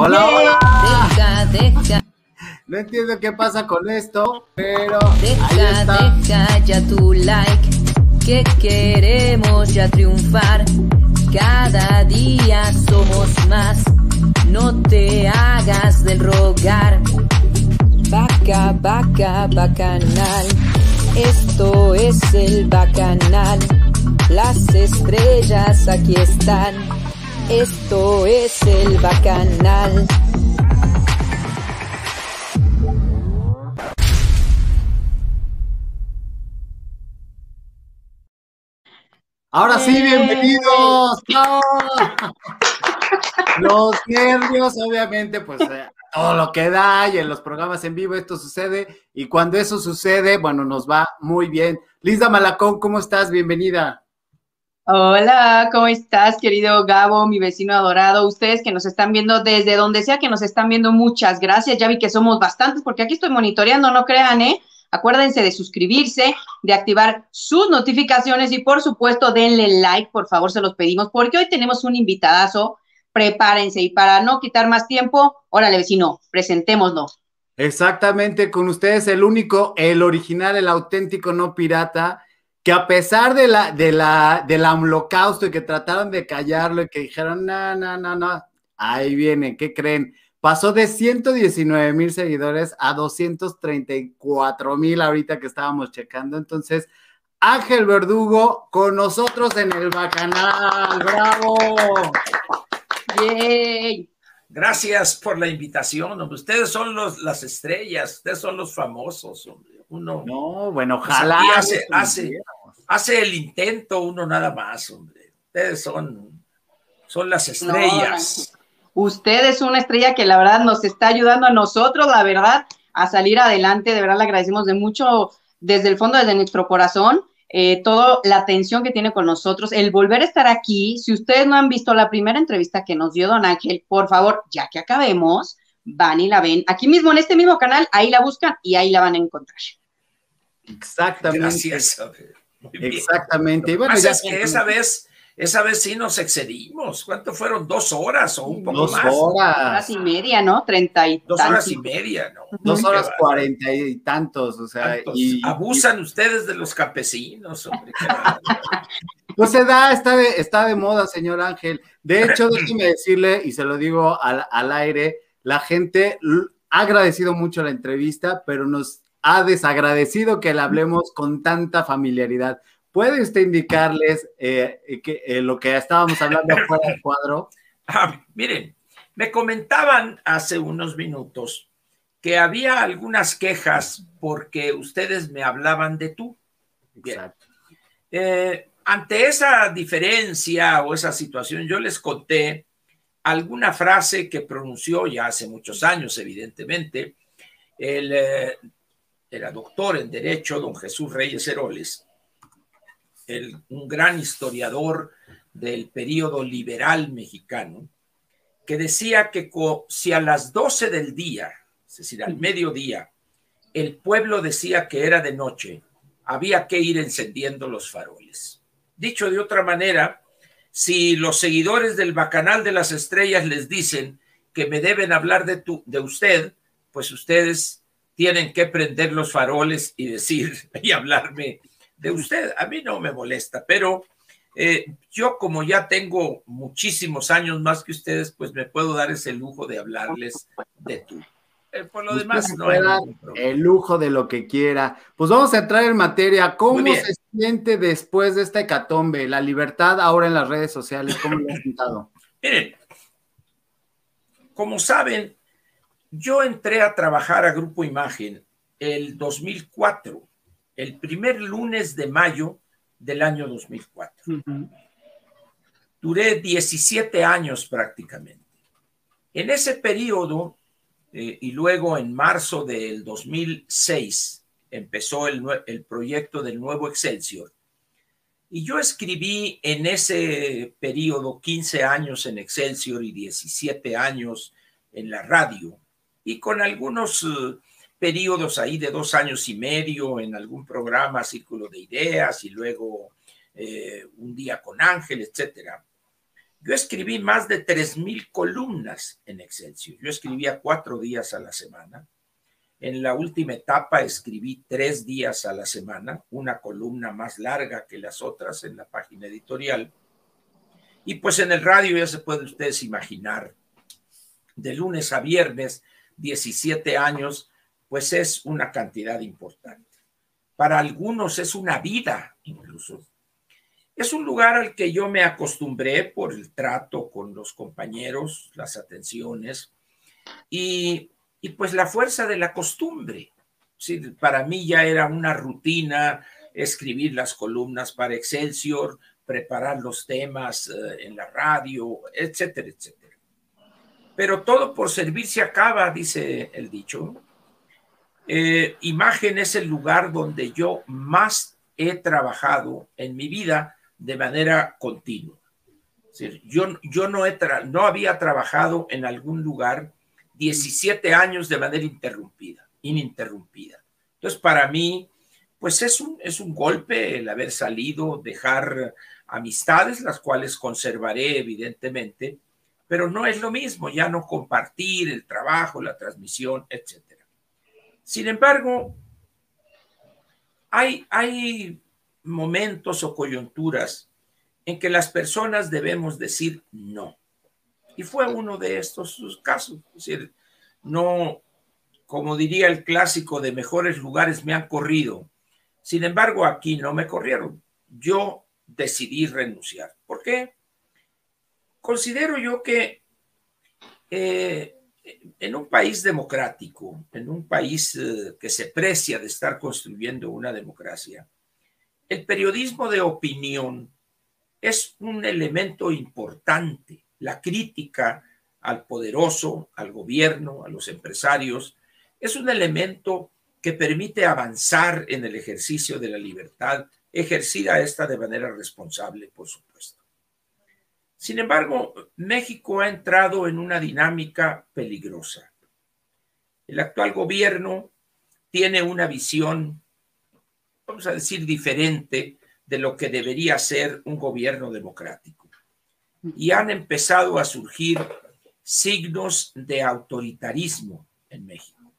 Hola, hola. Deja, deja. No entiendo qué pasa con esto, pero deja, ahí está. deja ya tu like, que queremos ya triunfar. Cada día somos más, no te hagas del rogar. Vaca, vaca, bacanal, esto es el bacanal. Las estrellas aquí están, esto es el bacanal. Ahora sí, bienvenidos. Los nervios, obviamente, pues eh, todo lo que da y en los programas en vivo esto sucede. Y cuando eso sucede, bueno, nos va muy bien. Lisa Malacón, ¿cómo estás? Bienvenida. Hola, ¿cómo estás, querido Gabo, mi vecino adorado? Ustedes que nos están viendo desde donde sea que nos están viendo, muchas gracias. Ya vi que somos bastantes porque aquí estoy monitoreando, no crean, ¿eh? Acuérdense de suscribirse, de activar sus notificaciones y por supuesto denle like, por favor, se los pedimos, porque hoy tenemos un invitadazo. Prepárense y para no quitar más tiempo, órale vecino, presentémoslo. Exactamente, con ustedes el único, el original, el auténtico, no pirata, que a pesar de la, de la, del holocausto y que trataron de callarlo y que dijeron, no, no, no, no, ahí viene, ¿qué creen? Pasó de 119 mil seguidores a 234 mil ahorita que estábamos checando. Entonces, Ángel Verdugo con nosotros en el Bacanal. ¡Bravo! ¡Yay! Gracias por la invitación. Ustedes son los, las estrellas, ustedes son los famosos, hombre. Uno, no, bueno, ojalá. Hace, hace, hace, el intento uno nada más, hombre. Ustedes son, son las estrellas. Usted es una estrella que la verdad nos está ayudando a nosotros, la verdad, a salir adelante. De verdad le agradecemos de mucho desde el fondo, desde nuestro corazón, eh, toda la atención que tiene con nosotros, el volver a estar aquí. Si ustedes no han visto la primera entrevista que nos dio Don Ángel, por favor, ya que acabemos, van y la ven aquí mismo en este mismo canal, ahí la buscan y ahí la van a encontrar. Exactamente. Gracias. Exactamente. Y bueno, ya es que esa vez esa vez sí nos excedimos. ¿Cuánto fueron? ¿Dos horas o un poco más? Dos horas. Dos horas y media, ¿no? Treinta y Dos horas y media, ¿no? Dos horas cuarenta y tantos, o sea. Y, Abusan ustedes de los campesinos, hombre. pues se da, está de, está de moda, señor Ángel. De hecho, déjeme decirle, y se lo digo al, al aire, la gente ha agradecido mucho la entrevista, pero nos ha desagradecido que le hablemos con tanta familiaridad. ¿Puede usted indicarles eh, que, eh, lo que estábamos hablando fuera del cuadro? Ah, miren, me comentaban hace unos minutos que había algunas quejas porque ustedes me hablaban de tú. Exacto. Eh, ante esa diferencia o esa situación, yo les conté alguna frase que pronunció ya hace muchos años, evidentemente, el, era doctor en Derecho, don Jesús Reyes Heroles, un gran historiador del periodo liberal mexicano, que decía que si a las 12 del día, es decir, al mediodía, el pueblo decía que era de noche, había que ir encendiendo los faroles. Dicho de otra manera, si los seguidores del Bacanal de las Estrellas les dicen que me deben hablar de, de usted, pues ustedes tienen que prender los faroles y decir y hablarme de usted. A mí no me molesta, pero eh, yo como ya tengo muchísimos años más que ustedes, pues me puedo dar ese lujo de hablarles de tú. Eh, por lo demás, no hay el lujo de lo que quiera. Pues vamos a entrar en materia. ¿Cómo se siente después de esta hecatombe? La libertad ahora en las redes sociales, ¿cómo lo ha sentado? Miren, como saben, yo entré a trabajar a Grupo Imagen el 2004 el primer lunes de mayo del año 2004. Duré 17 años prácticamente. En ese periodo, eh, y luego en marzo del 2006, empezó el, el proyecto del nuevo Excelsior. Y yo escribí en ese periodo 15 años en Excelsior y 17 años en la radio, y con algunos eh, periodos ahí de dos años y medio en algún programa, Círculo de Ideas, y luego eh, un día con Ángel, etcétera. Yo escribí más de 3.000 columnas en Excelsior. Yo escribía cuatro días a la semana. En la última etapa escribí tres días a la semana, una columna más larga que las otras en la página editorial. Y pues en el radio ya se pueden ustedes imaginar, de lunes a viernes, 17 años, pues es una cantidad importante. Para algunos es una vida incluso. Es un lugar al que yo me acostumbré por el trato con los compañeros, las atenciones y, pues la fuerza de la costumbre. para mí ya era una rutina escribir las columnas para Excelsior, preparar los temas eh, en la radio, etcétera, etcétera. Pero todo por servir se acaba, dice el dicho. Eh, imagen es el lugar donde yo más he trabajado en mi vida de manera continua. yo, yo no, he no había trabajado en algún lugar 17 años de manera interrumpida, ininterrumpida. Entonces, para mí, pues es un, es un golpe el haber salido, dejar amistades, las cuales conservaré evidentemente, pero no es lo mismo, ya no compartir el trabajo, la transmisión, etc. Sin embargo, hay, hay momentos o coyunturas en que las personas debemos decir no. Y fue uno de estos casos. Es decir, no, como diría el clásico, de mejores lugares me han corrido. Sin embargo, aquí no me corrieron. Yo decidí renunciar. ¿Por qué? Considero yo que eh, en un país democrático, en un país eh, que se precia de estar construyendo una democracia, el periodismo de opinión es un elemento importante. La crítica al poderoso, al gobierno, a los empresarios, es un elemento que permite avanzar en el ejercicio de la libertad, ejercida esta de manera responsable, por supuesto. Sin embargo, México ha entrado en una dinámica peligrosa. El actual gobierno tiene una visión vamos a decir, diferente de lo que debería ser un gobierno democrático. Y han empezado a surgir signos de autoritarismo en México.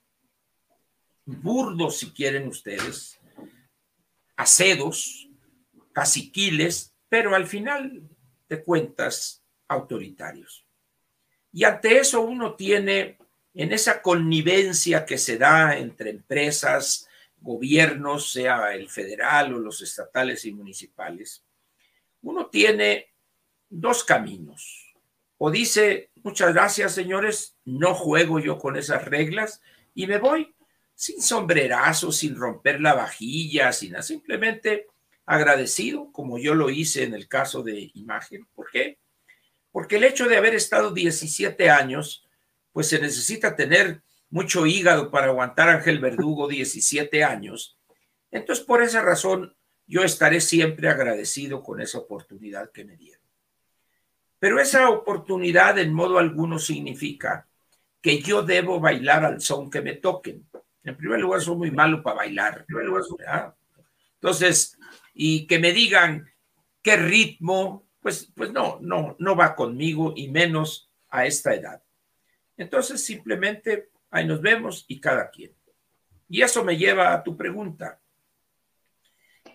Burdos, si quieren ustedes, acedos, caciquiles, pero al final de cuentas autoritarios. Y ante eso uno tiene, en esa connivencia que se da entre empresas, gobiernos, sea el federal o los estatales y municipales, uno tiene dos caminos. O dice, muchas gracias señores, no juego yo con esas reglas y me voy sin sombrerazo, sin romper la vajilla, sin simplemente agradecido, como yo lo hice en el caso de Imagen. ¿Por qué? Porque el hecho de haber estado 17 años, pues se necesita tener mucho hígado para aguantar a Ángel Verdugo 17 años. Entonces, por esa razón, yo estaré siempre agradecido con esa oportunidad que me dieron. Pero esa oportunidad en modo alguno significa que yo debo bailar al son que me toquen. En primer lugar, soy muy malo para bailar. Entonces, y que me digan qué ritmo, pues, pues no, no, no va conmigo y menos a esta edad. Entonces, simplemente Ahí nos vemos y cada quien. Y eso me lleva a tu pregunta.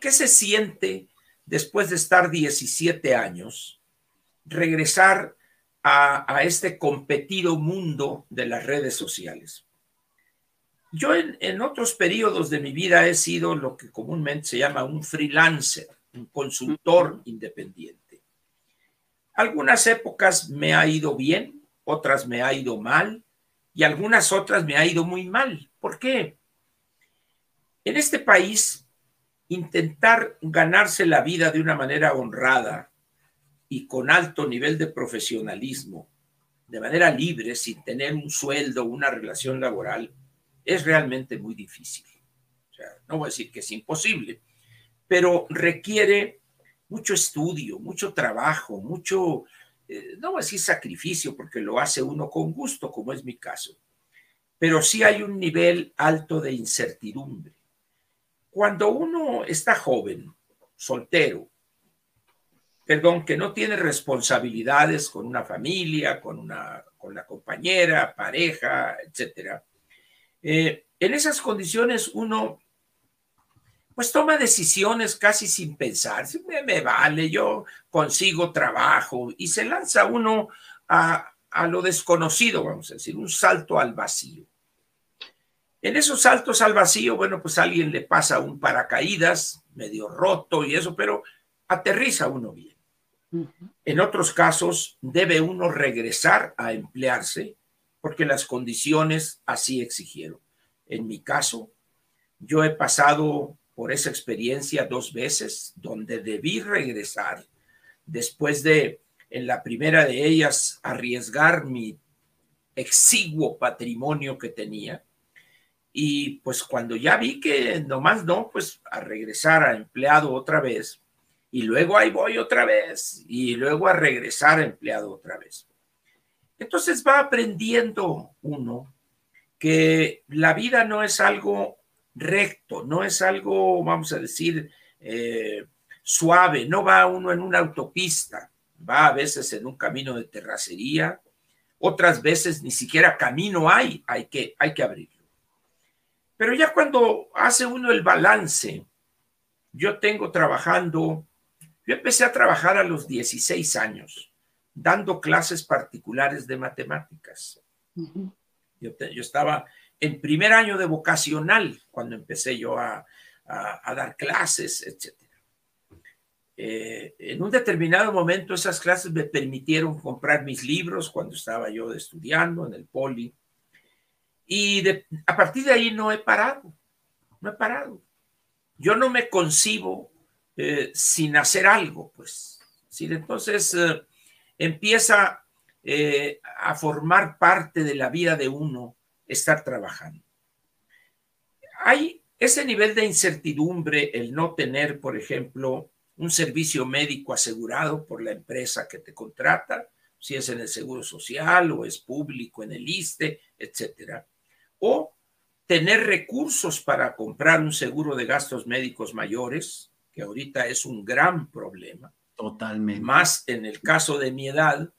¿Qué se siente después de estar 17 años regresar a, este competido mundo de las redes sociales? Yo en, en, otros periodos de mi vida he sido lo que comúnmente se llama un freelancer, un consultor independiente. Algunas épocas me ha ido bien, otras me ha ido mal, y algunas otras me ha ido muy mal. ¿Por qué? En este país, intentar ganarse la vida de una manera honrada y con alto nivel de profesionalismo, de manera libre, sin tener un sueldo, una relación laboral, es realmente muy difícil. No voy a decir que es imposible, pero requiere mucho estudio, mucho trabajo, mucho eh, no voy a decir sacrificio porque lo hace uno con gusto, como es mi caso, pero sí hay un nivel alto de incertidumbre. Cuando uno está joven, soltero, perdón, que no tiene responsabilidades con una familia, con, una, con la compañera, pareja, etc. Eh, en esas condiciones uno pues toma decisiones casi sin pensar, me, me vale, yo consigo trabajo y se lanza uno a, a lo desconocido, vamos a decir, un salto al vacío. En esos saltos al vacío, bueno, pues alguien le pasa un paracaídas medio roto y eso, pero aterriza uno bien. En otros casos, debe uno regresar a emplearse porque las condiciones así exigieron. En mi caso, yo he pasado por esa experiencia dos veces donde debí regresar después de, en la primera de ellas, arriesgar mi exiguo patrimonio que tenía. Y pues cuando ya vi que nomás no, pues a regresar a empleado otra vez, y luego ahí voy otra vez, y luego a regresar a empleado otra vez. Entonces va aprendiendo uno que la vida no es algo recto, no es algo, vamos a decir, eh, suave, no va uno en una autopista, va a veces en un camino de terracería, otras veces ni siquiera camino hay, hay que, hay que abrirlo. Pero ya cuando hace uno el balance, yo tengo trabajando, yo empecé a trabajar a los 16 años, dando clases particulares de matemáticas. yo, yo estaba en primer año de vocacional, cuando empecé yo a, dar clases, etc. Eh, en un determinado momento esas clases me permitieron comprar mis libros cuando estaba yo estudiando en el poli. Y a partir de ahí no he parado, no he parado. Yo no me concibo eh, sin hacer algo, pues. entonces eh, empieza a formar parte de la vida de uno estar trabajando. Hay ese nivel de incertidumbre, el no tener, por ejemplo, un servicio médico asegurado por la empresa que te contrata, si es en el Seguro Social o es público en el ISTE, etcétera. O tener recursos para comprar un seguro de gastos médicos mayores, que ahorita es un gran problema. Totalmente. Más en el caso de mi edad,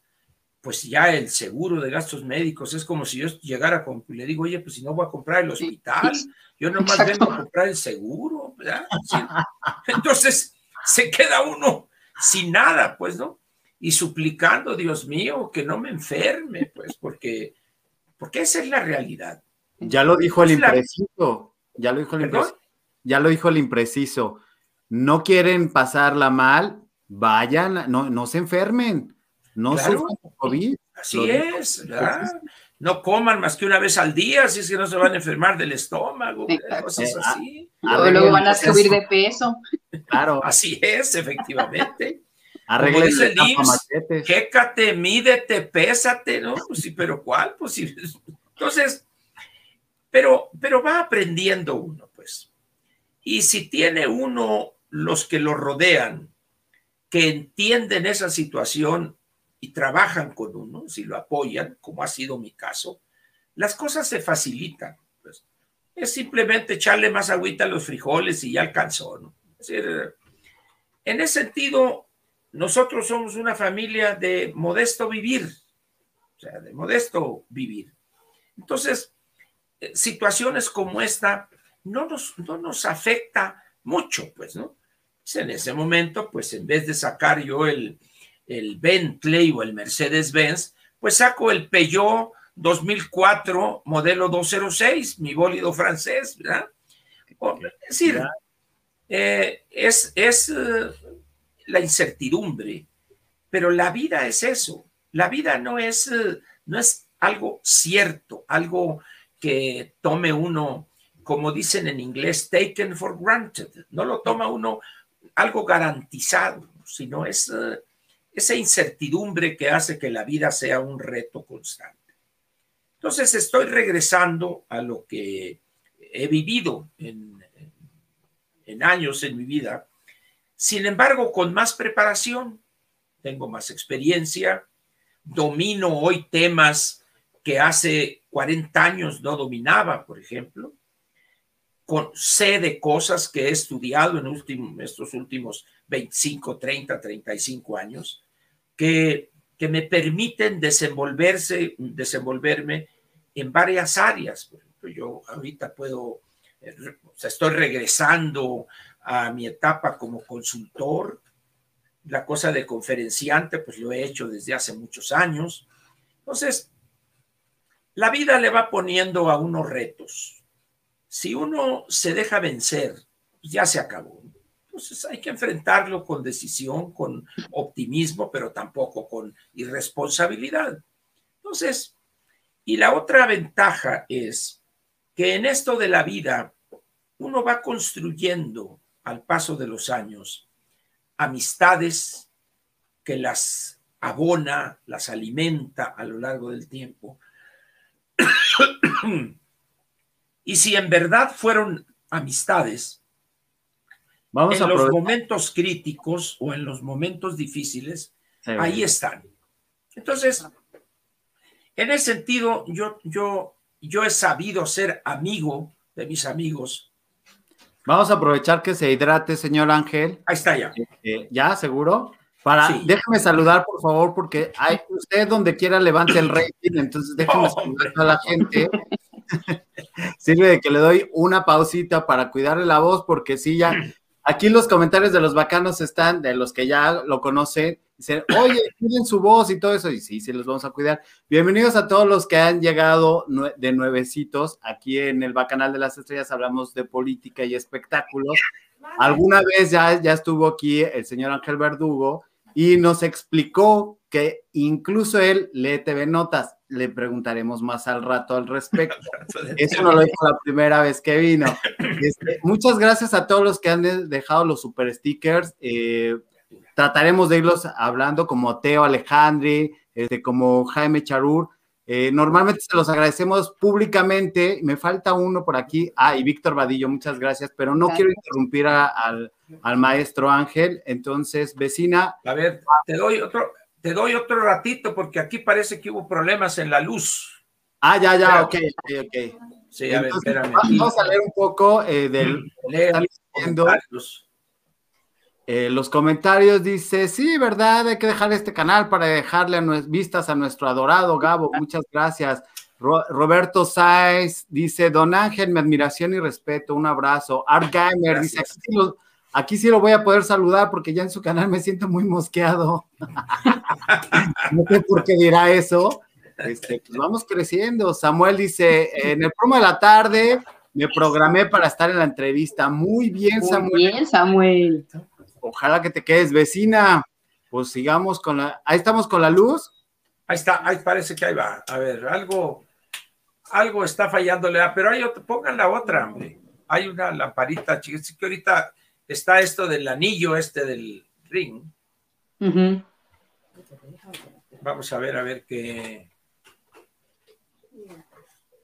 pues ya el seguro de gastos médicos es como si yo llegara con, le digo, oye, pues si no voy a comprar el hospital, yo nomás vengo a comprar el seguro, ¿verdad? Entonces se queda uno sin nada, pues, ¿no? Y suplicando, Dios mío, que no me enferme, pues, porque, porque esa es la realidad. Ya lo dijo el impreciso, ya lo dijo el impreciso, ya lo dijo el impreciso. No quieren pasarla mal, vayan, no, no se enfermen no claro, COVID. Así es, ¿verdad? No coman más que una vez al día, así es que no se van a enfermar del estómago, cosas eh, así. luego van a subir de peso. Claro. Así es, efectivamente. Arreglese el IMSS, chécate, mídete, pésate, ¿no? Pues sí, pero ¿cuál? Pues sí. Entonces, pero, pero va aprendiendo uno, pues. Y si tiene uno los que lo rodean, que entienden esa situación y trabajan con uno, si lo apoyan, como ha sido mi caso, las cosas se facilitan. Pues. Es simplemente echarle más agüita a los frijoles y ya alcanzó. ¿no? Es decir, en ese sentido, nosotros somos una familia de modesto vivir, o sea, de modesto vivir. Entonces, eh, situaciones como esta no nos, no nos afecta mucho, pues, ¿no? Pues, en ese momento, pues en vez de sacar yo el, el Bentley o el Mercedes-Benz, pues saco el Peugeot 2004 modelo 206, mi bólido francés, ¿verdad? es decir, eh, es, es eh, la incertidumbre, pero la vida es eso. La vida no es, eh, no es algo cierto, algo que tome uno, como dicen en inglés, taken for granted. No lo toma uno algo garantizado, sino es esa incertidumbre que hace que la vida sea un reto constante. Entonces estoy regresando a lo que he vivido en, en años en mi vida, sin embargo con más preparación, tengo más experiencia, domino hoy temas que hace 40 años no dominaba, por ejemplo, con, sé de cosas que he estudiado en estos últimos 25, 30, 35 años, que, que me permiten desenvolverse, desenvolverme en varias áreas. Por ejemplo, yo ahorita puedo, eh, o sea, estoy regresando a mi etapa como consultor. La cosa de conferenciante, pues lo he hecho desde hace muchos años. Entonces, la vida le va poniendo a unos retos. Si uno se deja vencer, ya se acabó. Entonces hay que enfrentarlo con decisión, con optimismo, pero tampoco con irresponsabilidad. Entonces, y la otra ventaja es que en esto de la vida uno va construyendo al paso de los años amistades que las abona, las alimenta a lo largo del tiempo. y si en verdad fueron amistades, Vamos en los momentos críticos o en los momentos difíciles, ahí están. Entonces, en ese sentido, yo, yo, yo he sabido ser amigo de mis amigos. Vamos a aprovechar que se hidrate, señor Ángel. Ahí está ya. Eh, eh, ¿Ya, seguro? Para, déjeme saludar, por favor, porque hay, usted donde quiera levante el rating, entonces déjeme saludar a la gente. Sirve de que le doy una pausita para cuidarle la voz, porque sí, ya, aquí los comentarios de los bacanos están, de los que ya lo conocen, dicen, oye, cuiden su voz y todo eso, y sí, sí, los vamos a cuidar. Bienvenidos a todos los que han llegado de nuevecitos. Aquí en el Bacanal de las Estrellas hablamos de política y espectáculos. Alguna vez ya, ya estuvo aquí el señor Ángel Verdugo y nos explicó que incluso él lee TV Notas. Le preguntaremos más al rato al respecto. Eso no lo dijo la primera vez que vino. Este, muchas gracias a todos los que han dejado los super stickers. Eh, trataremos de irlos hablando como Teo Alejandri, este, como Jaime Charur. Eh, normalmente se los agradecemos públicamente. Me falta uno por aquí. Ah, y Víctor Vadillo, muchas gracias, pero no quiero interrumpir al, al maestro Ángel. Entonces, vecina. A ver, te doy otro, te doy otro ratito porque aquí parece que hubo problemas en la luz. Ah, ya, ya, ok, ok, ok. Sí, a ver, espérame. Vamos a leer un poco eh, del. Eh, los comentarios dice, sí, verdad, hay que dejar este canal para dejarle vistas a nuestro adorado Gabo, muchas gracias. Roberto Sáez dice, Don Ángel, mi admiración y respeto, un abrazo. Art Gamer dice, Aquí sí lo voy a poder saludar porque ya en su canal me siento muy mosqueado. no sé por qué dirá eso. Este, pues vamos creciendo. Samuel dice, en el promo de la tarde me programé para estar en la entrevista. Muy bien, muy Samuel. bien, Samuel. Ojalá que te quedes vecina. Pues sigamos con la... Ahí estamos con la luz. Ahí está, ahí parece que ahí va. A ver, algo, algo está fallándole, pero hay otra, pongan la otra, hombre. Hay una lamparita, chicos, que ahorita está esto del anillo este del ring. Vamos a ver, a ver qué.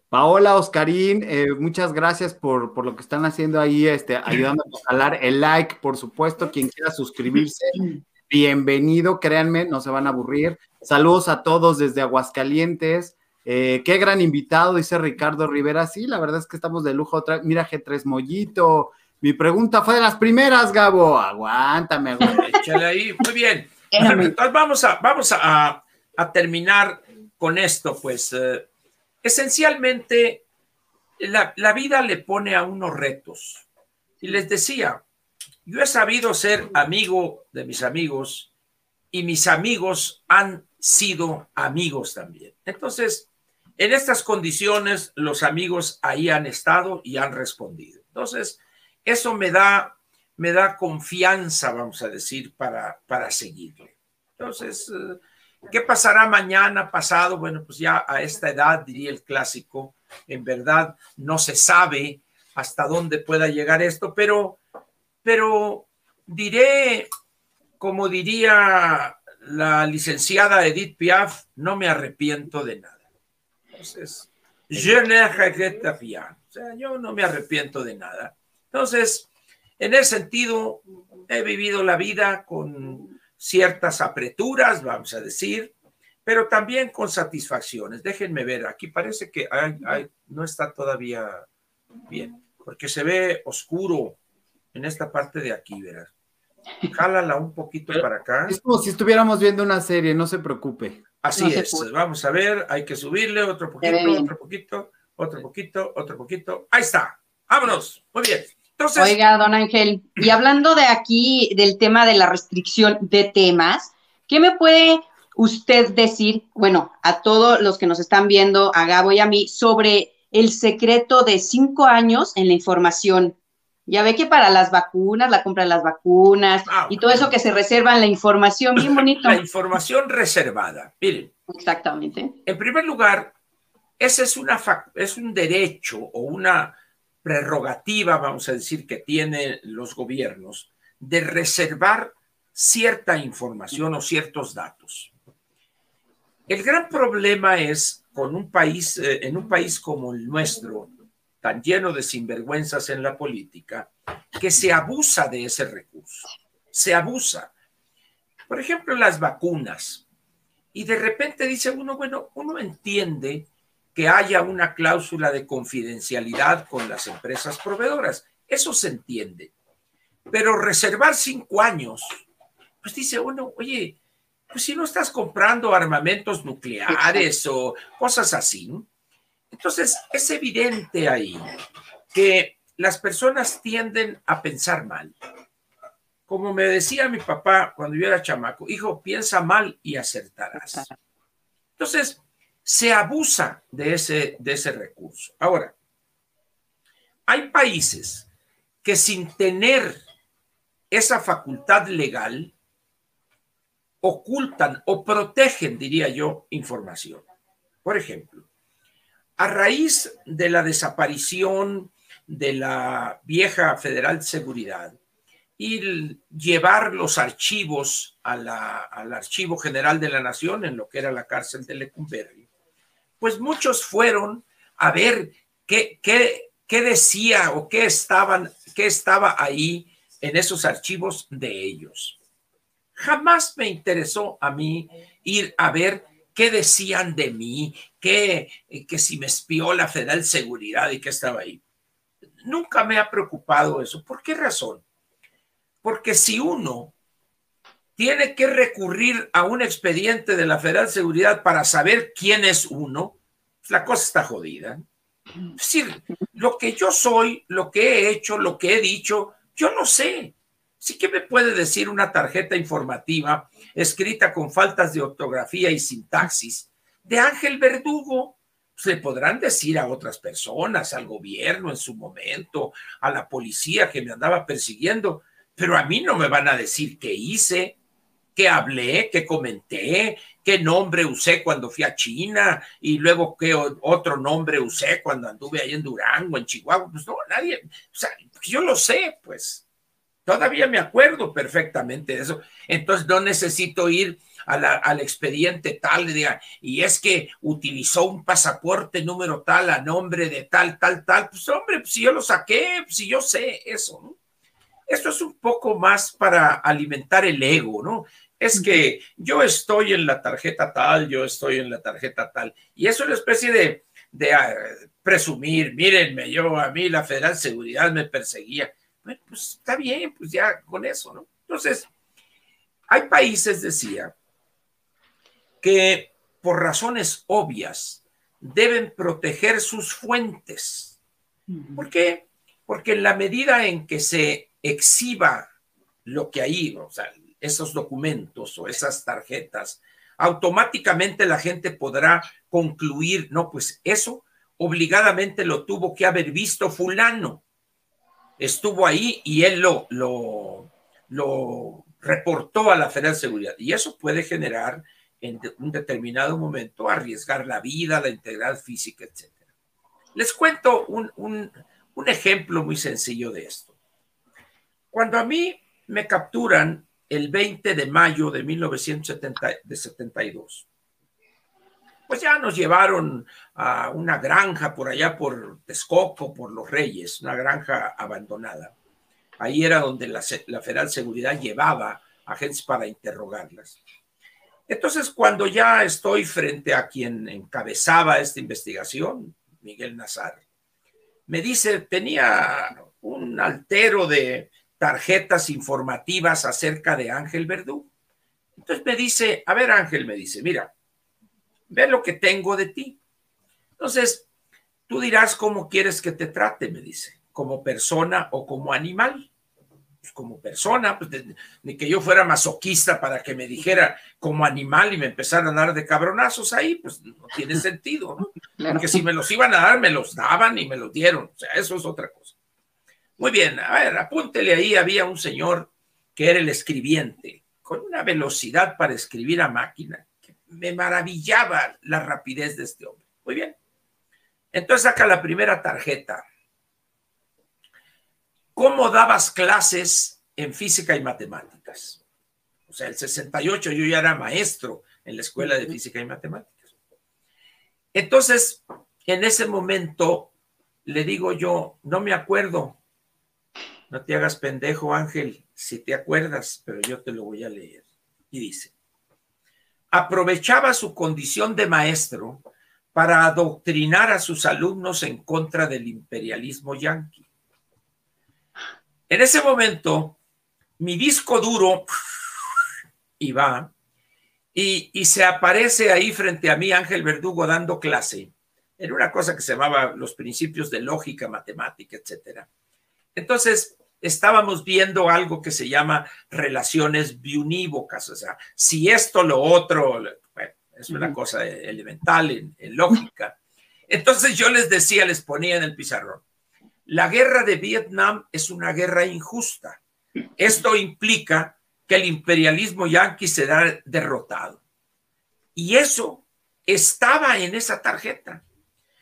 Paola, Oscarín, eh, muchas gracias por, por, lo que están haciendo ahí, este, ayudándonos a jalar el like, por supuesto, quien quiera suscribirse, bienvenido, créanme, no se van a aburrir. Saludos a todos desde Aguascalientes. Eh, qué gran invitado, dice Ricardo Rivera. Sí, la verdad es que estamos de lujo. Otra, mira, G3 Mollito, mi pregunta fue de las primeras, Gabo. Aguántame, Échale ahí. Muy bien. Entonces vamos a, vamos a, terminar con esto, pues. Eh, esencialmente, la, la vida le pone a unos retos. Y les decía, yo he sabido ser amigo de mis amigos y mis amigos han sido amigos también. Entonces, en estas condiciones, los amigos ahí han estado y han respondido. Entonces, eso me da, me da confianza, vamos a decir, para, para seguirle. Entonces, eh, ¿qué pasará mañana, pasado? Bueno, pues ya a esta edad, diría el clásico, en verdad no se sabe hasta dónde pueda llegar esto, pero, pero diré, como diría la licenciada Edith Piaf, no me arrepiento de nada. Entonces, je ne regrette rien. O sea, yo no me arrepiento de nada. Entonces, en ese sentido, he vivido la vida con ciertas apreturas, vamos a decir, pero también con satisfacciones. Déjenme ver, aquí parece que no está todavía bien. porque se ve oscuro en esta parte de aquí, verás. Jálala un poquito para acá. Es como si estuviéramos viendo una serie, no se preocupe. Así es. Vamos a ver, hay que subirle otro poquito, otro poquito, otro poquito, otro poquito. Ahí está. Vámonos. Muy bien. Entonces. Oiga, don Ángel, y hablando de aquí del tema de la restricción de temas, ¿qué me puede usted decir, bueno, a todos los que nos están viendo, a Gabo y a mí, sobre el secreto de cinco años en la información? Ya ve que para las vacunas, la compra de las vacunas ah, y todo eso que se reserva en la información, bien bonito. La información reservada, miren. Exactamente. En primer lugar, ese es, una es un derecho o una prerrogativa, vamos a decir, que tienen los gobiernos de reservar cierta información o ciertos datos. El gran problema es con un país, eh, en un país como el nuestro, tan lleno de sinvergüenzas en la política, que se abusa de ese recurso. Se abusa. Por ejemplo, las vacunas. Y de repente dice uno, bueno, uno entiende que haya una cláusula de confidencialidad con las empresas proveedoras. Eso se entiende. Pero reservar cinco años, pues dice uno, oye, pues si no estás comprando armamentos nucleares o cosas así, entonces, es evidente ahí que las personas tienden a pensar mal. Como me decía mi papá cuando yo era chamaco, hijo, piensa mal y acertarás. Entonces, se abusa de ese, recurso. Ahora, hay países que sin tener esa facultad legal, ocultan o protegen, diría yo, información. Por ejemplo, a raíz de la desaparición de la vieja Federal de Seguridad y llevar los archivos al Archivo General de la Nación, en lo que era la cárcel de Lecumberri, pues muchos fueron a ver qué, qué, qué decía o qué, estaban, qué estaba ahí en esos archivos de ellos. Jamás me interesó a mí ir a ver qué decían de mí, que, que si me espió la Federal Seguridad y que estaba ahí. Nunca me ha preocupado eso. ¿Por qué razón? Porque si uno tiene que recurrir a un expediente de la Federal Seguridad para saber quién es uno, pues la cosa está jodida. Es decir, lo que yo soy, lo que he hecho, lo que he dicho, yo no sé. Sí que me puede decir una tarjeta informativa escrita con faltas de ortografía y sintaxis de Ángel Verdugo. Se podrán decir a otras personas, al gobierno en su momento, a la policía que me andaba persiguiendo, pero a mí no me van a decir qué hice, qué hablé, qué comenté, qué nombre usé cuando fui a China y luego qué otro nombre usé cuando anduve ahí en Durango, en Chihuahua. Pues no, nadie, o sea, yo lo sé, pues. Todavía me acuerdo perfectamente de eso. Entonces no necesito ir al expediente tal y y es que utilizó un pasaporte número tal a nombre de tal, tal, tal. Pues hombre, pues, si yo lo saqué, pues, si yo sé eso, ¿no? Esto es un poco más para alimentar el ego, ¿no? Es que yo estoy en la tarjeta tal, yo estoy en la tarjeta tal. Y eso es una especie de, de ah, presumir, mírenme, yo a mí la Federal Seguridad me perseguía bueno, pues está bien, pues ya con eso, ¿no? Entonces, hay países, decía, que por razones obvias deben proteger sus fuentes. ¿Por qué? Porque en la medida en que se exhiba lo que hay, o sea, esos documentos o esas tarjetas, automáticamente la gente podrá concluir, no, pues eso obligadamente lo tuvo que haber visto fulano estuvo ahí y él lo, lo, reportó a la Federal Seguridad. Y eso puede generar en un determinado momento arriesgar la vida, la integridad física, etc. Les cuento un, un ejemplo muy sencillo de esto. Cuando a mí me capturan el 20 de mayo de 1972, pues ya nos llevaron a una granja por allá por Texcoco, por Los Reyes, una granja abandonada. Ahí era donde la, Federal Seguridad llevaba agentes para interrogarlas. Entonces, cuando ya estoy frente a quien encabezaba esta investigación, Miguel Nazar, me dice, tenía un altero de tarjetas informativas acerca de Ángel Verdú. Entonces me dice, a ver Ángel, me dice, mira, ve lo que tengo de ti. Entonces, tú dirás cómo quieres que te trate, me dice, como persona o como animal. Pues como persona, pues ni que yo fuera masoquista para que me dijera como animal y me empezara a dar de cabronazos ahí, pues no tiene sentido, ¿no? Porque si me los iban a dar, me los daban y me los dieron. O sea, eso es otra cosa. Muy bien, a ver, apúntele ahí, había un señor que era el escribiente, con una velocidad para escribir a máquina, que me maravillaba la rapidez de este hombre. Muy bien. Entonces saca la primera tarjeta. ¿Cómo dabas clases en física y matemáticas? O sea, el 68 yo ya era maestro en la escuela de física y matemáticas. Entonces, en ese momento le digo yo, no me acuerdo. No te hagas pendejo, Ángel, si te acuerdas, pero yo te lo voy a leer. Y dice, aprovechaba su condición de maestro para adoctrinar a sus alumnos en contra del imperialismo yanqui. En ese momento, mi disco duro y va y, se aparece ahí frente a mí Ángel Verdugo dando clase en una cosa que se llamaba los principios de lógica, matemática, etcétera. Entonces, estábamos viendo algo que se llama relaciones biunívocas, o sea, si esto, lo otro, es una cosa elemental en, lógica. Entonces yo les decía, les ponía en el pizarrón, la guerra de Vietnam es una guerra injusta. Esto implica que el imperialismo yanqui será derrotado. Y eso estaba en esa tarjeta,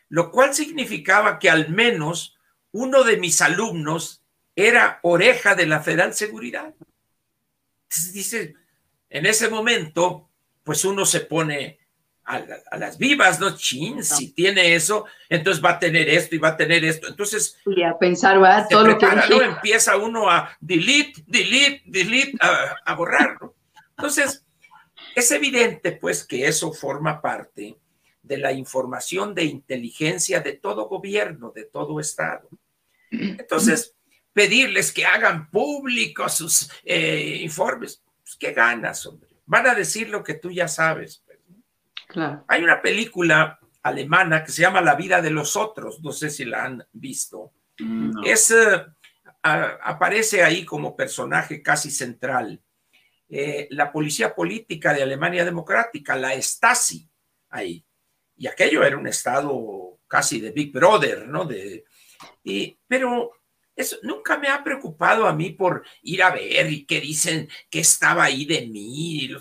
lo cual significaba que al menos uno de mis alumnos era oreja de la Federal Seguridad. Entonces dice, en ese momento pues uno se pone a, las vivas, ¿no? Chin, si tiene eso, entonces va a tener esto y va a tener esto. Entonces, y a pensar, va, todo lo que empieza uno a delete, delete, delete, a, borrar, ¿no? Entonces, es evidente, pues, que eso forma parte de la información de inteligencia de todo gobierno, de todo Estado. Entonces, pedirles que hagan públicos sus eh, informes, pues, ¿qué ganas, hombre? van a decir lo que tú ya sabes. Pues, claro. Hay una película alemana que se llama La vida de los otros, no sé si la han visto. Es, eh, aparece ahí como personaje casi central. Eh, la policía política de Alemania Democrática, la Stasi, ahí. Y aquello era un estado casi de Big Brother, ¿no? De, y, pero eso nunca me ha preocupado a mí por ir a ver y que dicen que estaba ahí de mí.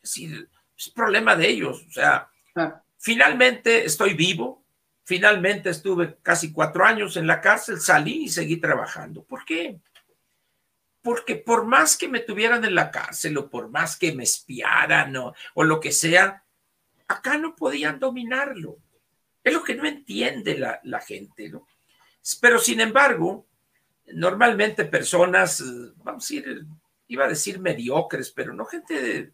Es problema de ellos. O sea, ah. finalmente estoy vivo. Finalmente estuve casi cuatro años en la cárcel, salí y seguí trabajando. ¿Por qué? Porque por más que me tuvieran en la cárcel o por más que me espiaran o, o lo que sea, acá no podían dominarlo. Es lo que no entiende la, la gente, ¿no? Pero sin embargo, normalmente personas, vamos a decir, iba a decir mediocres, pero no gente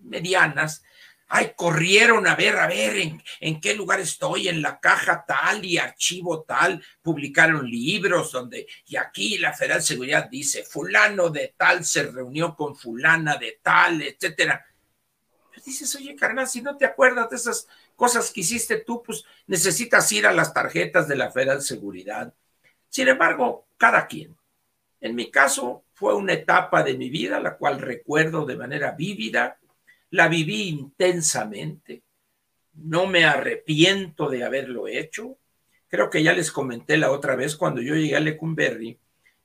medianas, ay, corrieron a ver, a ver en, en, qué lugar estoy, en la caja tal y archivo tal, publicaron libros donde, y aquí la Federal Seguridad dice, fulano de tal se reunió con fulana de tal, etcétera. Pues dices, oye, carnal, si no te acuerdas de esas cosas que hiciste tú, pues necesitas ir a las tarjetas de la Federal Seguridad. Sin embargo, cada quien. En mi caso, fue una etapa de mi vida, la cual recuerdo de manera vívida, la viví intensamente, no me arrepiento de haberlo hecho. Creo que ya les comenté la otra vez cuando yo llegué a Lecumberri,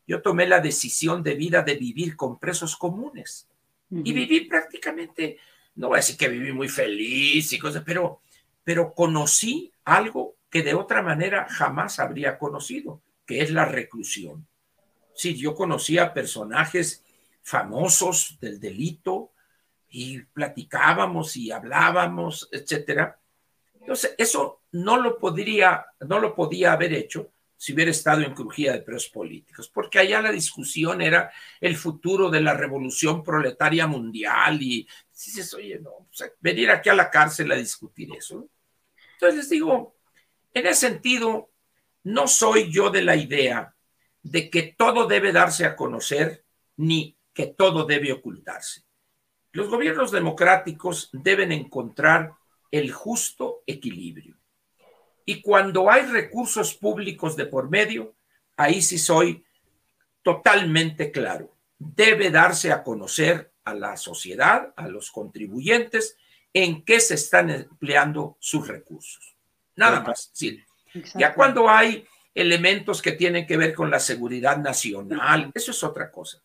yo tomé la decisión de vida de vivir con presos comunes. Y viví prácticamente, no voy a decir que viví muy feliz y cosas, pero, pero conocí algo que de otra manera jamás habría conocido que es la reclusión. Sí, yo conocía personajes famosos del delito y platicábamos y hablábamos, etcétera. Entonces, eso no lo podría, no lo podía haber hecho si hubiera estado en crujía de presos políticos, porque allá la discusión era el futuro de la revolución proletaria mundial y dices, oye, no, venir aquí a la cárcel a discutir eso. Entonces les digo, en ese sentido, no soy yo de la idea de que todo debe darse a conocer ni que todo debe ocultarse. Los gobiernos democráticos deben encontrar el justo equilibrio. Y cuando hay recursos públicos de por medio, ahí sí soy totalmente claro. Debe darse a conocer a la sociedad, a los contribuyentes, en qué se están empleando sus recursos. Nada más. Sí. Ya cuando hay elementos que tienen que ver con la seguridad nacional, eso es otra cosa.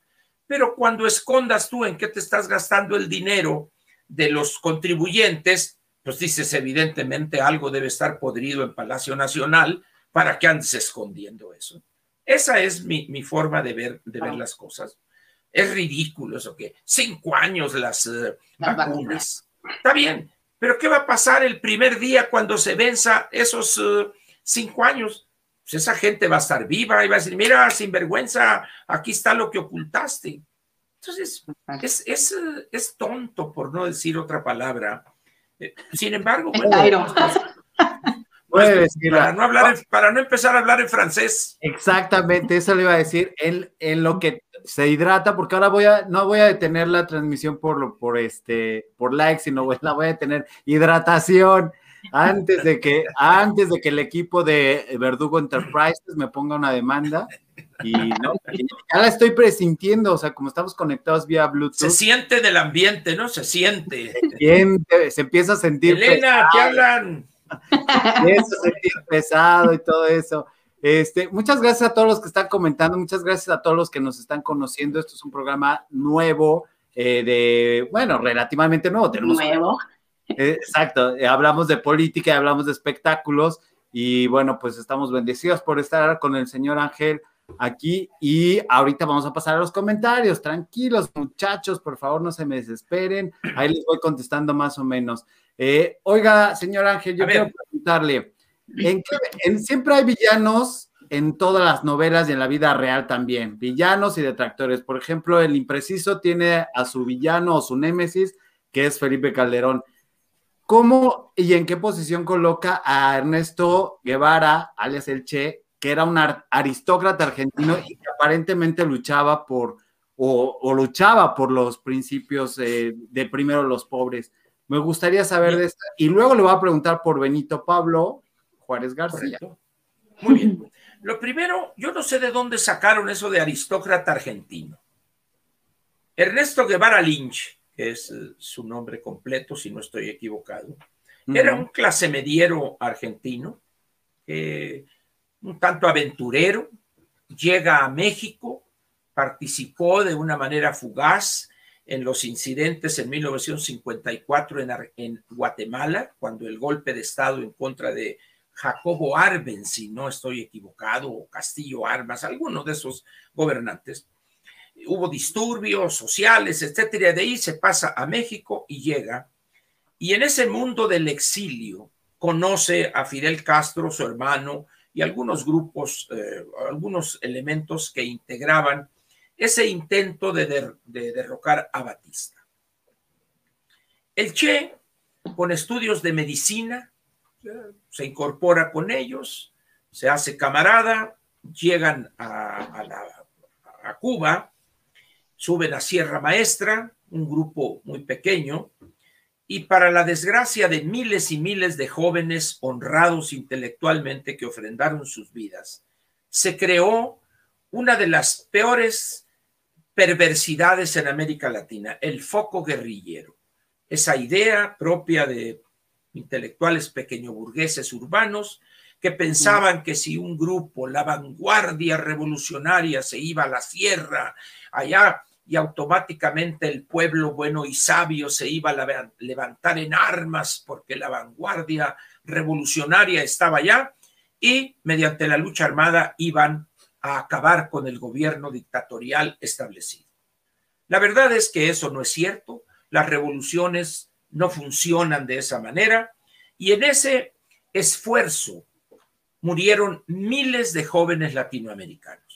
Pero cuando escondas tú en qué te estás gastando el dinero de los contribuyentes, pues dices, evidentemente algo debe estar podrido en Palacio Nacional para que andes escondiendo eso. Esa es mi, forma de ver, de ver las cosas. Es ridículo eso que cinco años las, eh, vacunas. Está bien, pero ¿qué va a pasar el primer día cuando se venza esos eh, cinco años? Pues esa gente va a estar viva y va a decir, mira, sinvergüenza, aquí está lo que ocultaste. Entonces, es, es, es tonto, por no decir otra palabra, eh, sin embargo, pues, para, no hablar, para no empezar a hablar en francés. Exactamente, eso le iba a decir, en, en lo que se hidrata, porque ahora voy a, no voy a detener la transmisión por, por, este, por like, sino la voy a detener hidratación antes de que, antes de que el equipo de Verdugo Enterprises me ponga una demanda. Y no, ya la estoy presintiendo, o sea, como estamos conectados vía Bluetooth. Se siente del ambiente, ¿no? Se siente. Se siente, se empieza a sentir. Elena, ¿qué hablan? Empieza a sentir pesado y todo eso. Este, muchas gracias a todos los que están comentando, muchas gracias a todos los que nos están conociendo. Esto es un programa nuevo, eh, de, bueno, relativamente nuevo. Tenemos nuevo. Eh, exacto, eh, hablamos de política, hablamos de espectáculos y bueno, pues estamos bendecidos por estar con el señor Ángel aquí y ahorita vamos a pasar a los comentarios. Tranquilos, muchachos, por favor, no se me desesperen. Ahí les voy contestando más o menos. Eh, oiga, señor Ángel, yo quiero preguntarle, ¿en qué, siempre hay villanos en todas las novelas y en la vida real también, villanos y detractores. Por ejemplo, el impreciso tiene a su villano o su némesis, que es Felipe Calderón. ¿Cómo y en qué posición coloca a Ernesto Guevara, alias el Che, que era un aristócrata argentino y que aparentemente luchaba por, o, luchaba por los principios eh, de primero los pobres. Me gustaría saber de esto. Y luego le voy a preguntar por Benito Pablo Juárez García. Muy bien. Lo primero, yo no sé de dónde sacaron eso de aristócrata argentino. Ernesto Guevara Lynch, es eh, su nombre completo, si no estoy equivocado, era un clase mediero argentino un tanto aventurero, llega a México, participó de una manera fugaz en los incidentes en 1954 en, en, Guatemala, cuando el golpe de Estado en contra de Jacobo Arbenz, si no estoy equivocado, o Castillo Armas, alguno de esos gobernantes. Hubo disturbios sociales, etcétera, de ahí se pasa a México y llega. Y en ese mundo del exilio conoce a Fidel Castro, su hermano, y algunos grupos, eh, algunos elementos que integraban ese intento de, derrocar a Batista. El Che, con estudios de medicina, se incorpora con ellos, se hace camarada, llegan a, a Cuba, suben a Sierra Maestra, un grupo muy pequeño, y para la desgracia de miles y miles de jóvenes honrados intelectualmente que ofrendaron sus vidas, se creó una de las peores perversidades en América Latina, el foco guerrillero. Esa idea propia de intelectuales pequeño burgueses urbanos que pensaban que si un grupo, la vanguardia revolucionaria, se iba a la sierra, allá y automáticamente el pueblo bueno y sabio se iba a levantar en armas porque la vanguardia revolucionaria estaba allá y mediante la lucha armada iban a acabar con el gobierno dictatorial establecido. La verdad es que eso no es cierto, las revoluciones no funcionan de esa manera y en ese esfuerzo murieron miles de jóvenes latinoamericanos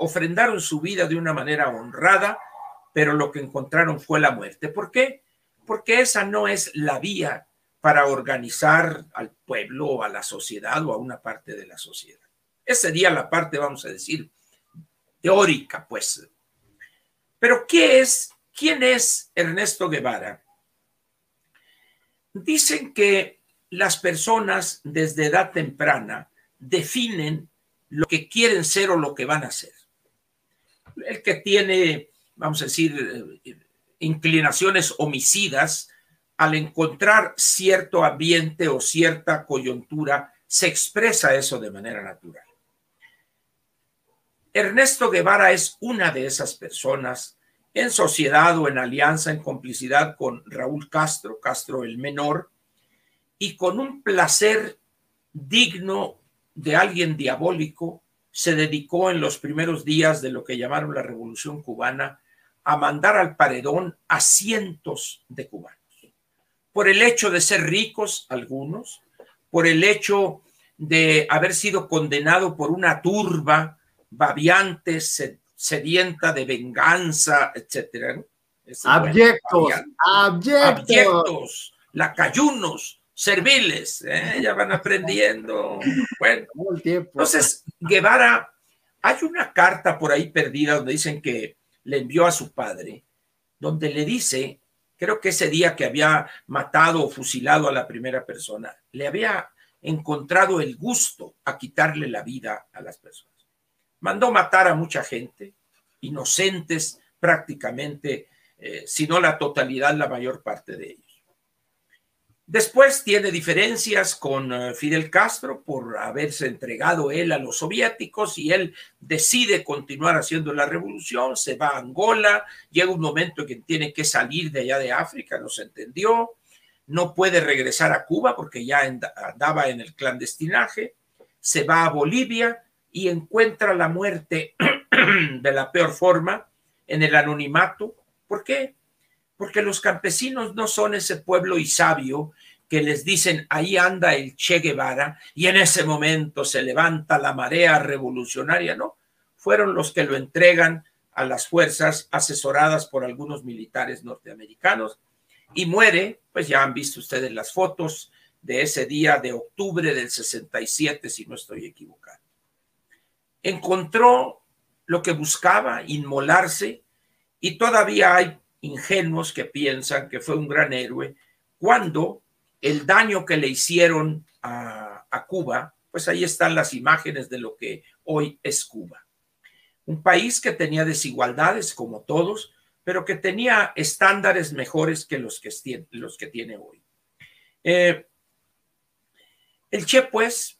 ofrendaron su vida de una manera honrada, pero lo que encontraron fue la muerte. ¿Por qué? Porque esa no es la vía para organizar al pueblo o a la sociedad o a una parte de la sociedad. Esa sería la parte, vamos a decir, teórica, pues. Pero ¿qué es, quién es Ernesto Guevara? Dicen que las personas desde edad temprana definen lo que quieren ser o lo que van a ser. El que tiene, vamos a decir, eh, inclinaciones homicidas, al encontrar cierto ambiente o cierta coyuntura, se expresa eso de manera natural. Ernesto Guevara es una de esas personas en sociedad o en alianza, en complicidad con Raúl Castro, Castro el menor, y con un placer digno de alguien diabólico, se dedicó en los primeros días de lo que llamaron la Revolución cubana a mandar al paredón a cientos de cubanos. Por el hecho de ser ricos algunos, por el hecho de haber sido condenado por una turba babiante, sedienta de venganza, etcétera. Abyectos, abyectos, abyectos, lacayunos, serviles, ¿eh? ya van aprendiendo. Bueno, entonces Guevara, hay una carta por ahí perdida donde dicen que le envió a su padre, donde le dice, creo que ese día que había matado o fusilado a la primera persona, le había encontrado el gusto a quitarle la vida a las personas mandó matar a mucha gente, inocentes prácticamente, eh, si no la totalidad, la mayor parte de ellos. Después tiene diferencias con eh, Fidel Castro por haberse entregado él a los soviéticos y él decide continuar haciendo la revolución, se va a Angola, llega un momento en que tiene que salir de allá de África, no se entendió, no puede regresar a Cuba porque ya andaba en el clandestinaje, se va a Bolivia y encuentra la muerte de la peor forma en el anonimato. ¿Por qué? Porque los campesinos no son ese pueblo y sabio que les dicen ahí anda el Che Guevara y en ese momento se levanta la marea revolucionaria, ¿no? Fueron los que lo entregan a las fuerzas asesoradas por algunos militares norteamericanos y muere, pues ya han visto ustedes las fotos de ese día de octubre del 67, si no estoy equivocado encontró lo que buscaba, inmolarse, y todavía hay ingenuos que piensan que fue un gran héroe cuando el daño que le hicieron a, Cuba, pues ahí están las imágenes de lo que hoy es Cuba. Un país que tenía desigualdades como todos, pero que tenía estándares mejores que los que, los que tiene hoy. Eh, el Che, pues,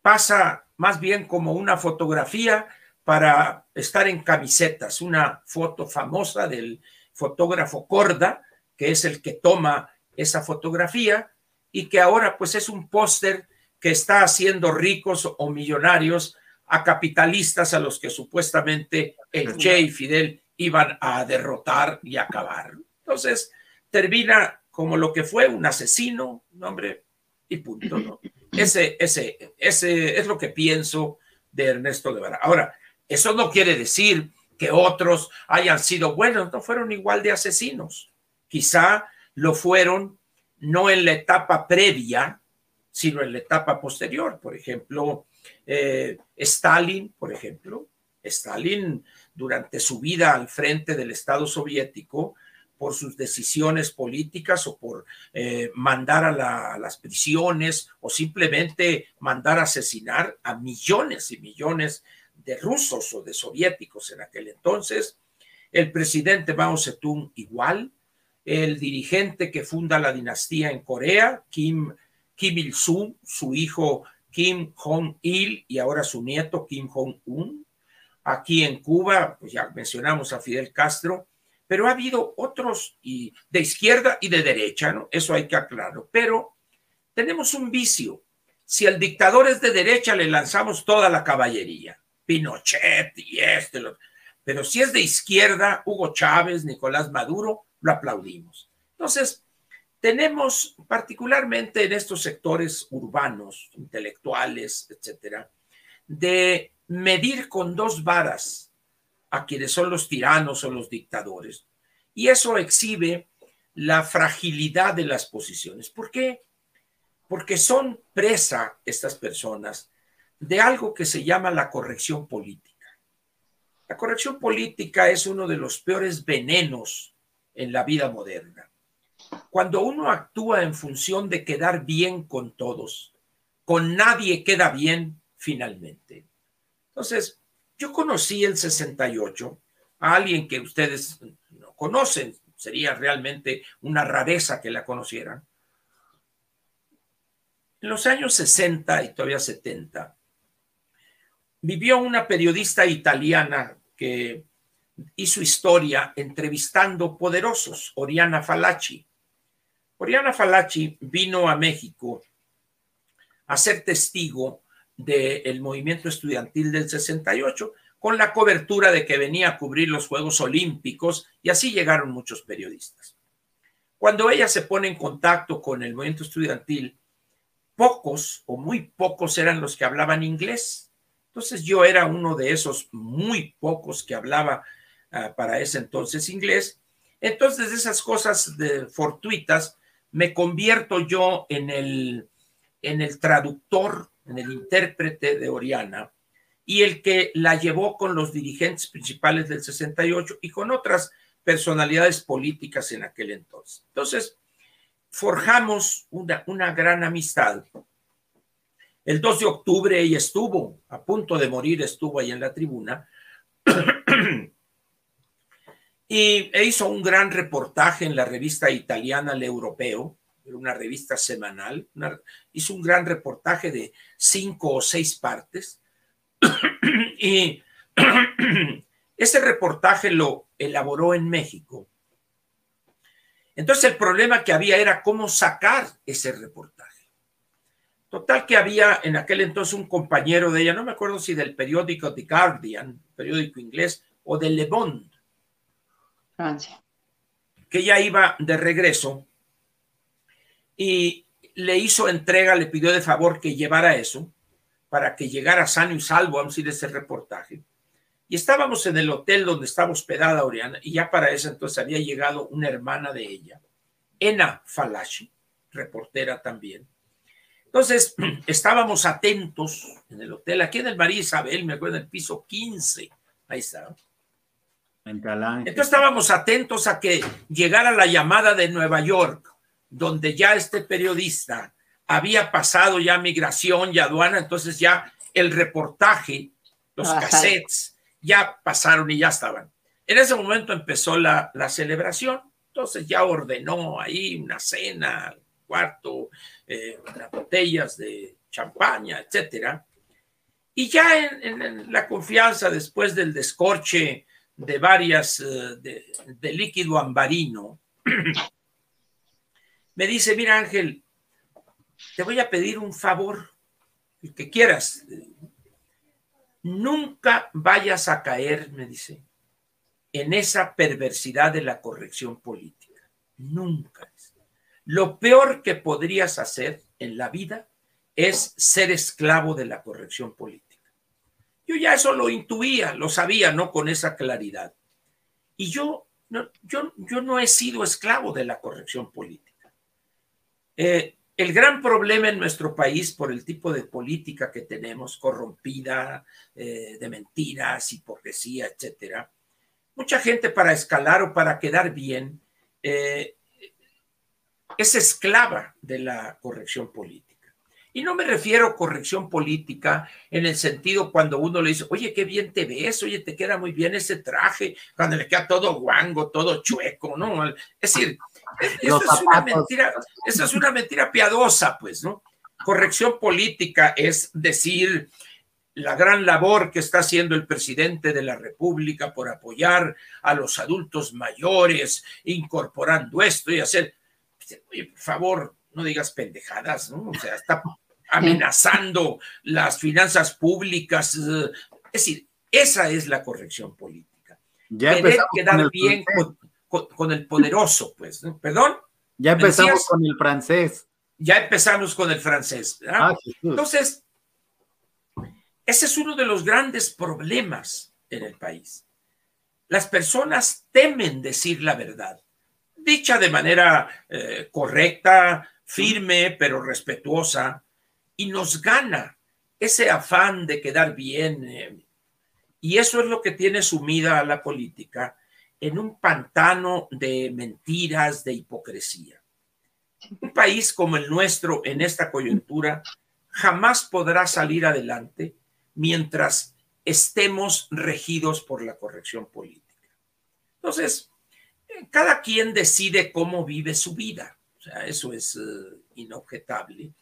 pasa más bien como una fotografía para estar en camisetas, una foto famosa del fotógrafo Corda, que es el que toma esa fotografía y que ahora pues es un póster que está haciendo ricos o millonarios a capitalistas a los que supuestamente el Che y Fidel iban a derrotar y acabar. Entonces termina como lo que fue un asesino, un hombre y punto, ¿no? Ese, ese, ese es lo que pienso de Ernesto Guevara. Ahora, eso no quiere decir que otros hayan sido buenos, no fueron igual de asesinos. Quizá lo fueron no en la etapa previa, sino en la etapa posterior. Por ejemplo, eh, Stalin, por ejemplo, Stalin durante su vida al frente del Estado soviético por sus decisiones políticas o por eh, mandar a, las prisiones o simplemente mandar a asesinar a millones y millones de rusos o de soviéticos en aquel entonces. El presidente Mao Zedong igual, el dirigente que funda la dinastía en Corea, Kim, Kim Il-sung, su hijo Kim Jong-il y ahora su nieto Kim Jong-un. Aquí en Cuba, pues ya mencionamos a Fidel Castro, pero ha habido otros y de izquierda y de derecha, ¿no? Eso hay que aclararlo. Pero tenemos un vicio. Si el dictador es de derecha, le lanzamos toda la caballería. Pinochet y este. Pero si es de izquierda, Hugo Chávez, Nicolás Maduro, lo aplaudimos. Entonces, tenemos particularmente en estos sectores urbanos, intelectuales, etcétera, de medir con dos varas a quienes son los tiranos o los dictadores. Y eso exhibe la fragilidad de las posiciones. ¿Por qué? porque son presa estas personas de algo que se llama la corrección política. La corrección política es uno de los peores venenos en la vida moderna. Cuando uno actúa en función de quedar bien con todos, con nadie queda bien finalmente. Entonces, yo conocí el 68 a alguien que ustedes no conocen, sería realmente una rareza que la conocieran. En los años 60 y todavía 70, vivió una periodista italiana que hizo historia entrevistando poderosos, Oriana Falaci. Oriana Falaci vino a México a ser testigo del movimiento estudiantil del 68 con la cobertura de que venía a cubrir los Juegos Olímpicos y así llegaron muchos periodistas. Cuando ella se pone en contacto con el movimiento estudiantil, pocos o muy pocos eran los que hablaban inglés. Entonces yo era uno de esos muy pocos que hablaba ah, para ese entonces inglés. Entonces de esas cosas de fortuitas me convierto yo en el, en el traductor, en el intérprete de Oriana y el que la llevó con los dirigentes principales del 68 y con otras personalidades políticas en aquel entonces. Entonces, forjamos una, una gran amistad. El 2 de octubre ella estuvo, a punto de morir, estuvo ahí en la tribuna. y e hizo un gran reportaje en la revista italiana El Europeo, una revista semanal. hizo un gran reportaje de cinco o seis partes y ese reportaje lo elaboró en México. Entonces el problema que había era cómo sacar ese reportaje. Total que había en aquel entonces un compañero de ella, no me acuerdo si del periódico The Guardian, periódico inglés, o de Le Monde, Francia, que ya iba de regreso y le hizo entrega, le pidió de favor que llevara eso para que llegara sano y salvo, vamos a ir a ese reportaje. Y estábamos en el hotel donde estaba hospedada Oriana, y ya para eso entonces había llegado una hermana de ella, Ena Falashi, reportera también. Entonces estábamos atentos en el hotel, aquí en el María Isabel, me acuerdo, en el piso 15, ahí está. Entonces estábamos atentos a que llegara la llamada de Nueva York, donde ya este periodista había pasado ya migración y aduana, entonces ya el reportaje, los cassettes, ya pasaron y ya estaban. En ese momento empezó la, celebración, entonces ya ordenó ahí una cena, cuarto, eh, botellas de champaña, etcétera. Y ya en, la confianza, después del descorche de varias, eh, de líquido ambarino, me dice, mira Ángel, te voy a pedir un favor, el que quieras. Nunca vayas a caer, me dice, en esa perversidad de la corrección política. Nunca. Lo peor que podrías hacer en la vida es ser esclavo de la corrección política. Yo ya eso lo intuía, lo sabía, no con esa claridad. Y yo no, yo, yo no he sido esclavo de la corrección política. Eh, el gran problema en nuestro país por el tipo de política que tenemos, corrompida, eh, de mentiras, hipocresía, etcétera, mucha gente para escalar o para quedar bien eh, es esclava de la corrección política. Y no me refiero a corrección política en el sentido cuando uno le dice, oye, qué bien te ves, oye, te queda muy bien ese traje, cuando le queda todo guango, todo chueco, ¿no? Es decir, eso es una mentira, eso es una mentira piadosa, pues, ¿no? Corrección política es decir la gran labor que está haciendo el presidente de la República por apoyar a los adultos mayores, incorporando esto y hacer, por favor, no digas pendejadas, ¿no? O sea, está amenazando las finanzas públicas. Es decir, esa es la corrección política. Ya Querer quedar bien con, con, el poderoso, pues, ¿no? ¿Perdón? Ya empezamos con el francés. Ya empezamos con el francés. Ah, Entonces, ese es uno de los grandes problemas en el país. Las personas temen decir la verdad, dicha de manera eh, correcta, firme pero respetuosa, y nos gana ese afán de quedar bien. Eh, y eso es lo que tiene sumida a la política en un pantano de mentiras, de hipocresía. Un país como el nuestro en esta coyuntura jamás podrá salir adelante mientras estemos regidos por la corrección política. Entonces, cada quien decide cómo vive su vida. O sea, eso es eh, inobjetable.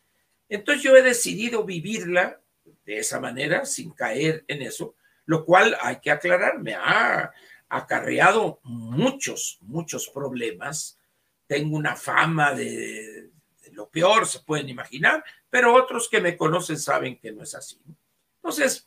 Entonces yo he decidido vivirla de esa manera, sin caer en eso, lo cual hay que aclarar, me ha acarreado muchos, muchos problemas. Tengo una fama de, de lo peor, se pueden imaginar, pero otros que me conocen saben que no es así. Entonces,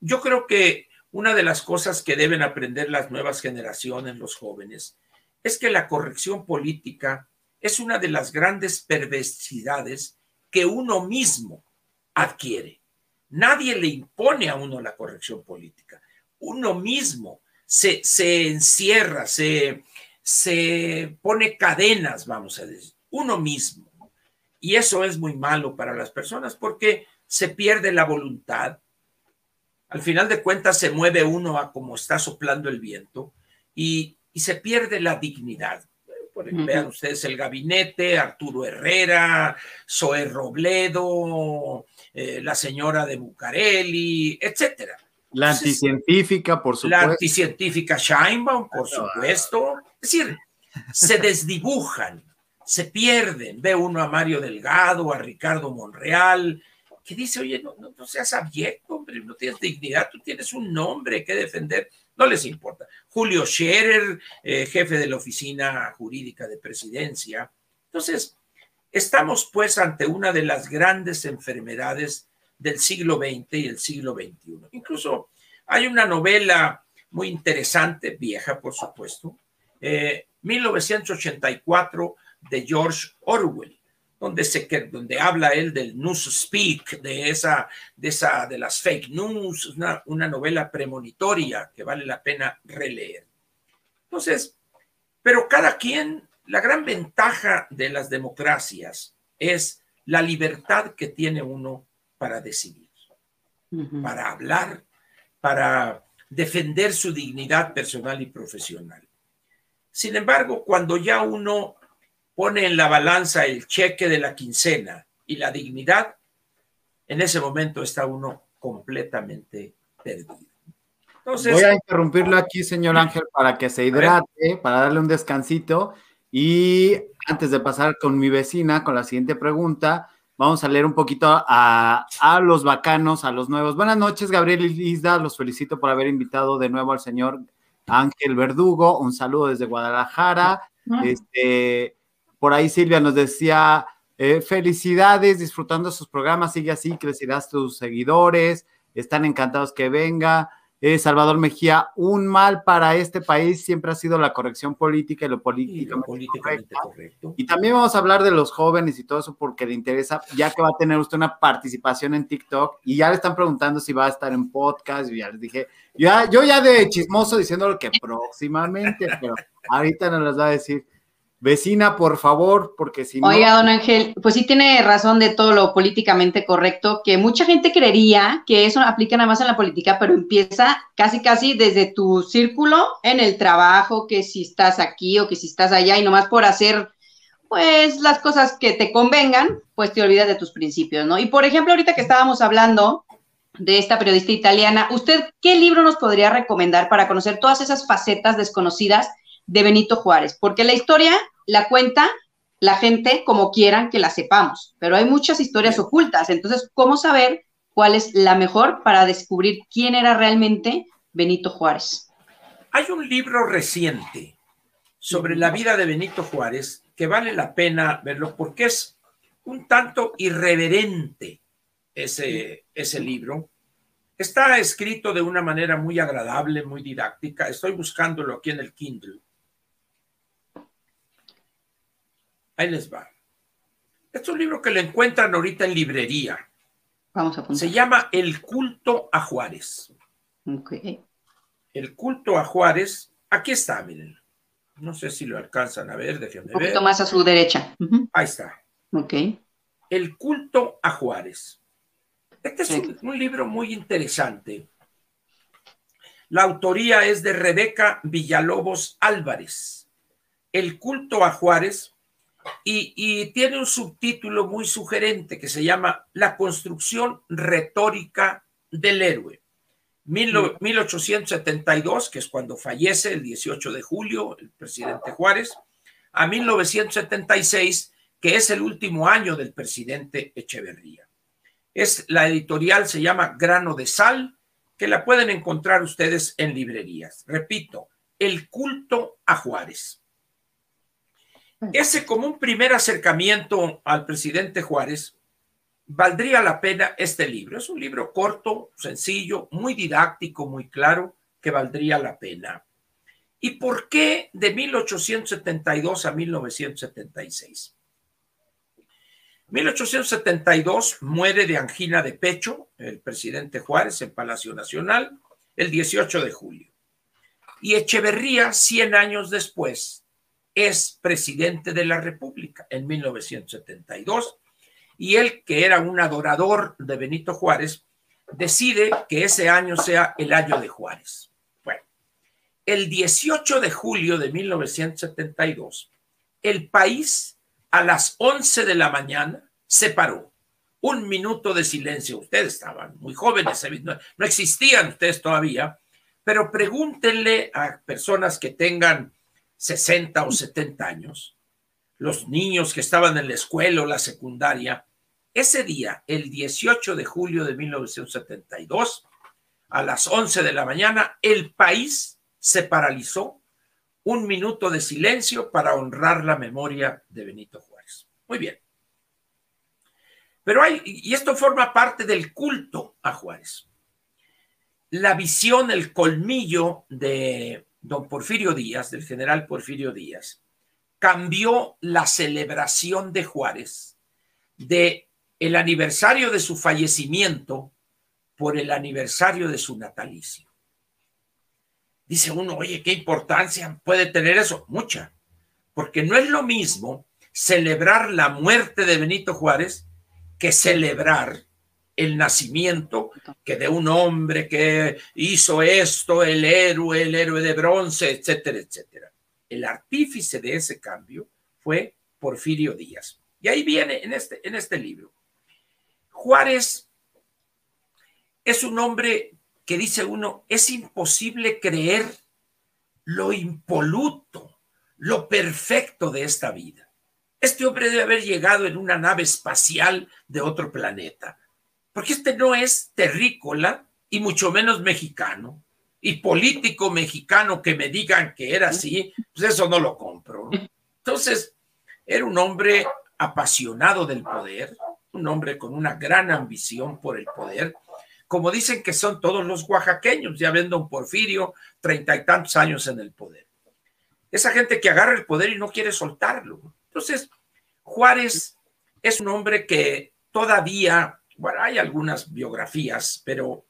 yo creo que una de las cosas que deben aprender las nuevas generaciones, los jóvenes, es que la corrección política es una de las grandes perversidades que uno mismo adquiere. Nadie le impone a uno la corrección política. Uno mismo se, se encierra, se, se pone cadenas, vamos a decir, uno mismo. Y eso es muy malo para las personas porque se pierde la voluntad. Al final de cuentas se mueve uno a como está soplando el viento y y se pierde la dignidad. Vean ustedes el gabinete, Arturo Herrera, Zoe Robledo, eh, la señora de Bucareli, etcétera. La anticientífica, por supuesto. La anticientífica Scheinbaum, por supuesto. Es decir, se desdibujan, se pierden. Ve uno a Mario Delgado, a Ricardo Monreal, que dice, oye, no, no, no seas abierto, hombre, no tienes dignidad, tú tienes un nombre que defender no les importa. Julio Scherer, eh, jefe de la oficina jurídica de presidencia. Entonces, estamos pues ante una de las grandes enfermedades del siglo XX y el siglo XXI. Incluso hay una novela muy interesante, vieja por supuesto, 1984 eh, de George Orwell, donde, se, donde habla él del newspeak, de esa, de esa, de las fake news, una, una novela premonitoria que vale la pena releer. Entonces, pero cada quien, la gran ventaja de las democracias es la libertad que tiene uno para decidir, para hablar, para defender su dignidad personal y profesional. Sin embargo, cuando ya uno pone en la balanza el cheque de la quincena y la dignidad, en ese momento está uno completamente perdido. Voy a interrumpirlo aquí, señor Ángel, para que se hidrate, para darle un descansito. Y antes de pasar con mi vecina, con la siguiente pregunta, vamos a leer un poquito a, a los bacanos, a los nuevos. Buenas noches, Gabriel y Isda. Los felicito por haber invitado de nuevo al señor Ángel Verdugo. Un saludo desde Guadalajara. Este, por ahí Silvia nos decía, eh, felicidades, disfrutando sus programas, sigue así, crecerás tus seguidores, están encantados que venga. Eh, Salvador Mejía, un mal para este país siempre ha sido la corrección política y lo políticamente, correcto. Y también vamos a hablar de los jóvenes y todo eso porque le interesa, ya que va a tener usted una participación en TikTok y ya le están preguntando si va a estar en podcast. Y ya les dije, ya, yo ya de chismoso diciéndolo que próximamente, pero ahorita nos las va a decir. Vecina, por favor, porque si no. Oiga, don Ángel, pues sí tiene razón de todo lo políticamente correcto, que mucha gente creería que eso aplica nada más en la política, pero empieza casi, casi desde tu círculo en el trabajo, que si estás aquí o que si estás allá, y nomás por hacer, pues, las cosas que te convengan, pues te olvidas de tus principios, ¿no? Y por ejemplo, ahorita que estábamos hablando de esta periodista italiana, ¿usted qué libro nos podría recomendar para conocer todas esas facetas desconocidas? De Benito Juárez, porque la historia la cuenta la gente como quieran que la sepamos, pero hay muchas historias ocultas, entonces, ¿cómo saber cuál es la mejor para descubrir quién era realmente Benito Juárez? Hay un libro reciente sobre la vida de Benito Juárez que vale la pena verlo porque es un tanto irreverente ese, ese libro. Está escrito de una manera muy agradable, muy didáctica. Estoy buscándolo aquí en el Kindle. Ahí les va. Este es un libro que lo encuentran ahorita en librería. Vamos a Se llama El culto a Juárez. El culto a Juárez. Aquí está, miren. No sé si lo alcanzan a ver, déjenme ver. Un poquito más a su derecha. Ahí está. Ok. El culto a Juárez. Este es un, libro muy interesante. La autoría es de Rebeca Villalobos Álvarez. El culto a Juárez. Y, y, tiene un subtítulo muy sugerente que se llama La construcción retórica del héroe. 1872, que es cuando fallece el 18 de julio el presidente Juárez, a 1976, que es el último año del presidente Echeverría. Es la editorial se llama Grano de Sal, que la pueden encontrar ustedes en librerías. Repito, El culto a Juárez. Ese como un primer acercamiento al presidente Juárez valdría la pena este libro. Es un libro corto, sencillo, muy didáctico, muy claro, que valdría la pena. ¿Y por qué de 1872 a 1976? 1872 muere de angina de pecho el presidente Juárez en Palacio Nacional el 18 de julio. Y Echeverría, 100 años después, es presidente de la República en 1972 y él, que era un adorador de Benito Juárez, decide que ese año sea el año de Juárez. Bueno, el 18 de julio de 1972, el país a las 11 de la mañana se paró. Un minuto de silencio. Ustedes estaban muy jóvenes, no, existían ustedes todavía, pero pregúntenle a personas que tengan 60 o 70 años los niños que estaban en la escuela o la secundaria, ese día, el 18 de julio de 1972, a las 11 de la mañana, el país se paralizó. Un minuto de silencio para honrar la memoria de Benito Juárez. Muy bien. Pero hay, y esto forma parte del culto a Juárez. La visión, el colmillo de don Porfirio Díaz, del general Porfirio Díaz, cambió la celebración de Juárez de el aniversario de su fallecimiento por el aniversario de su natalicio. Dice uno, oye, ¿qué importancia puede tener eso? Mucha, porque no es lo mismo celebrar la muerte de Benito Juárez que celebrar el nacimiento que de un hombre que hizo esto, el héroe, el héroe de bronce, etcétera, etcétera el artífice de ese cambio fue Porfirio Díaz. Y ahí viene en este, en este libro. Juárez es un hombre que dice uno, es imposible creer lo impoluto, lo perfecto de esta vida. Este hombre debe haber llegado en una nave espacial de otro planeta, porque este no es terrícola y mucho menos mexicano y político mexicano que me digan que era así, pues eso no lo compro. Entonces, era un hombre apasionado del poder, un hombre con una gran ambición por el poder, como dicen que son todos los oaxaqueños, ya ven don Porfirio, treinta y tantos años en el poder. Esa gente que agarra el poder y no quiere soltarlo. Entonces, Juárez es un hombre que todavía, bueno, hay algunas biografías, pero,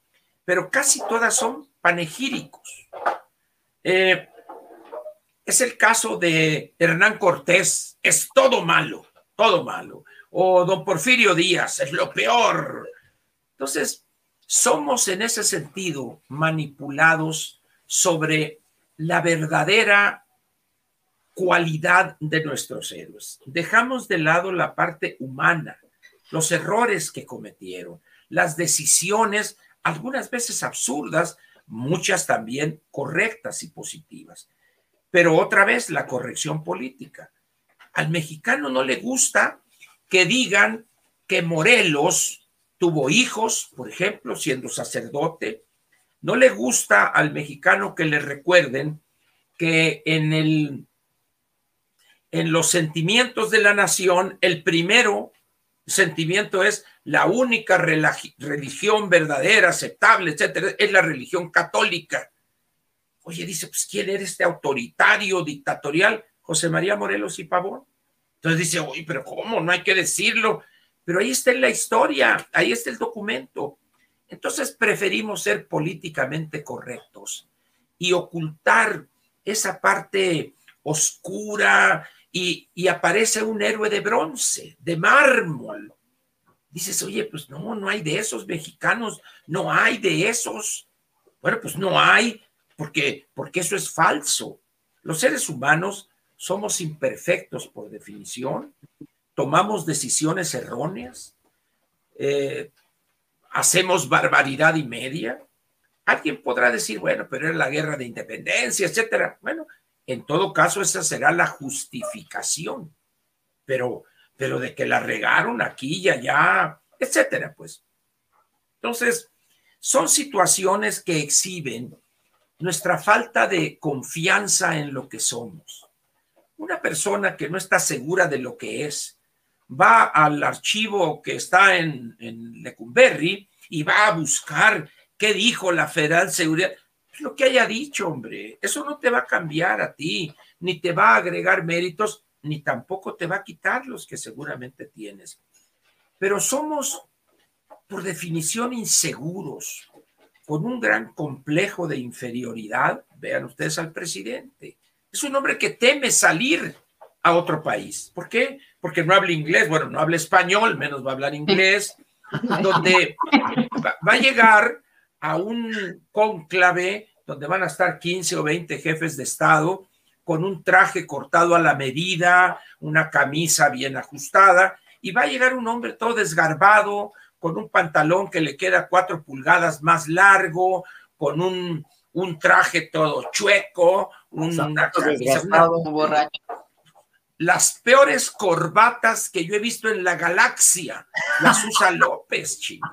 pero casi todas son panegíricos. Eh, es el caso de Hernán Cortés, es todo malo, todo malo. O don Porfirio Díaz, es lo peor. Entonces, somos en ese sentido manipulados sobre la verdadera cualidad de nuestros héroes. Dejamos de lado la parte humana, los errores que cometieron, las decisiones, algunas veces absurdas, muchas también correctas y positivas. Pero otra vez la corrección política. Al mexicano no le gusta que digan que Morelos tuvo hijos, por ejemplo, siendo sacerdote. No le gusta al mexicano que le recuerden que en el en los sentimientos de la nación, el primero sentimiento es la única religión verdadera, aceptable, etcétera, es la religión católica. Oye, dice, pues, ¿quién era este autoritario, dictatorial? José María Morelos y Pavón. Entonces dice, oye, pero ¿cómo? No hay que decirlo. Pero ahí está en la historia, ahí está el documento. Entonces preferimos ser políticamente correctos y ocultar esa parte oscura y, aparece un héroe de bronce, de mármol. Dices, oye, pues no, no hay de esos mexicanos, no hay de esos. Bueno, pues no hay, porque, porque eso es falso. Los seres humanos somos imperfectos por definición, tomamos decisiones erróneas, eh, hacemos barbaridad y media. Alguien podrá decir, bueno, pero era la guerra de independencia, etcétera. Bueno, en todo caso, esa será la justificación. Pero, pero de que la regaron aquí y allá, etcétera, pues. Entonces, son situaciones que exhiben nuestra falta de confianza en lo que somos. Una persona que no está segura de lo que es, va al archivo que está en, en Lecumberri y va a buscar qué dijo la Federal Seguridad. Lo que haya dicho, hombre, eso no te va a cambiar a ti, ni te va a agregar méritos, ni tampoco te va a quitar los que seguramente tienes. Pero somos, por definición, inseguros, con un gran complejo de inferioridad. Vean ustedes al presidente. Es un hombre que teme salir a otro país. ¿Por qué? Porque no habla inglés, bueno, no habla español, menos va a hablar inglés, donde va a llegar a un cónclave donde van a estar 15 o 20 jefes de Estado con un traje cortado a la medida, una camisa bien ajustada, y va a llegar un hombre todo desgarbado, con un pantalón que le queda cuatro pulgadas más largo, con un, un traje todo chueco, una camisa, borracho las peores corbatas que yo he visto en la galaxia, las usa López, chico.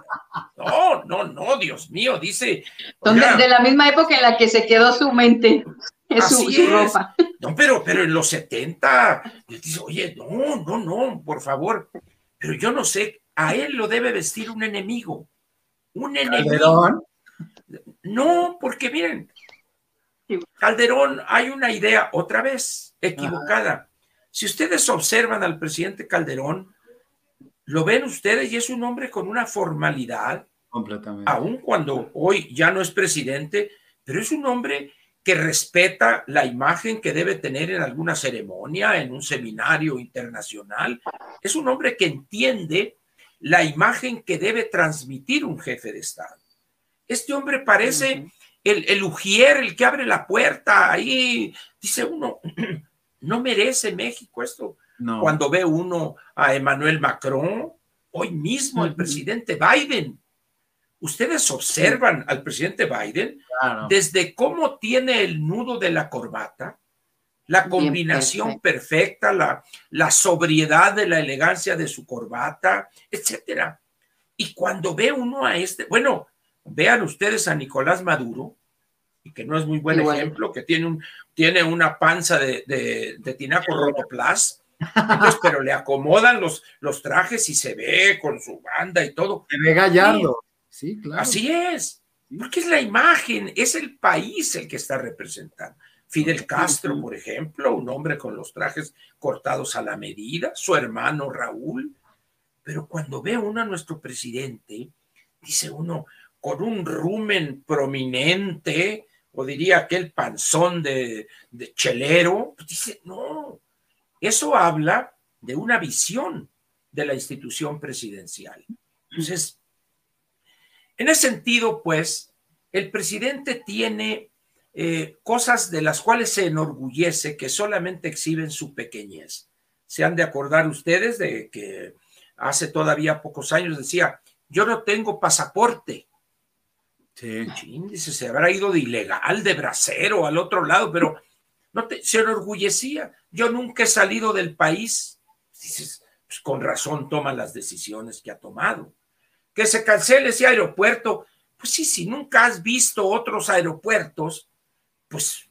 No, no, no, Dios mío, dice. de la misma época en la que se quedó su mente, es su, ropa. No, pero, pero en los 70, dice, oye, no, no, no, por favor. Pero yo no sé, a él lo debe vestir un enemigo. Un enemigo. No, porque miren, Calderón, hay una idea otra vez equivocada. Si ustedes observan al presidente Calderón, lo ven ustedes y es un hombre con una formalidad, completamente. Aun cuando hoy ya no es presidente, pero es un hombre que respeta la imagen que debe tener en alguna ceremonia, en un seminario internacional. Es un hombre que entiende la imagen que debe transmitir un jefe de Estado. Este hombre parece el, el ujier, el que abre la puerta, ahí dice uno, no merece México esto. Cuando ve uno a Emmanuel Macron, hoy mismo el presidente Biden, ustedes observan al presidente Biden desde cómo tiene el nudo de la corbata, la combinación perfecta, la, la sobriedad de la elegancia de su corbata, etcétera. Y cuando ve uno a este, bueno, vean ustedes a Nicolás Maduro, y que no es muy buen ejemplo, que tiene, un, tiene una panza de, de, tinaco rotoplas, pero le acomodan los, los trajes y se ve con su banda y todo. Se ve gallardo. Sí, claro. Así es. Porque es la imagen, es el país el que está representando. Fidel Castro, por ejemplo, un hombre con los trajes cortados a la medida, su hermano Raúl. Pero cuando ve uno a nuestro presidente, dice uno, con un rumen prominente, o diría aquel panzón de, chelero, pues dice, no, eso habla de una visión de la institución presidencial. Entonces, en ese sentido, pues, el presidente tiene eh, cosas de las cuales se enorgullece que solamente exhiben su pequeñez. Se han de acordar ustedes de que hace todavía pocos años decía, yo no tengo pasaporte, Sí. Dice, se habrá ido de ilegal, de bracero al otro lado, pero no te, se enorgullecía. Yo nunca he salido del país. Dices, pues con razón toma las decisiones que ha tomado. Que se cancele ese aeropuerto. Pues sí, si nunca has visto otros aeropuertos, pues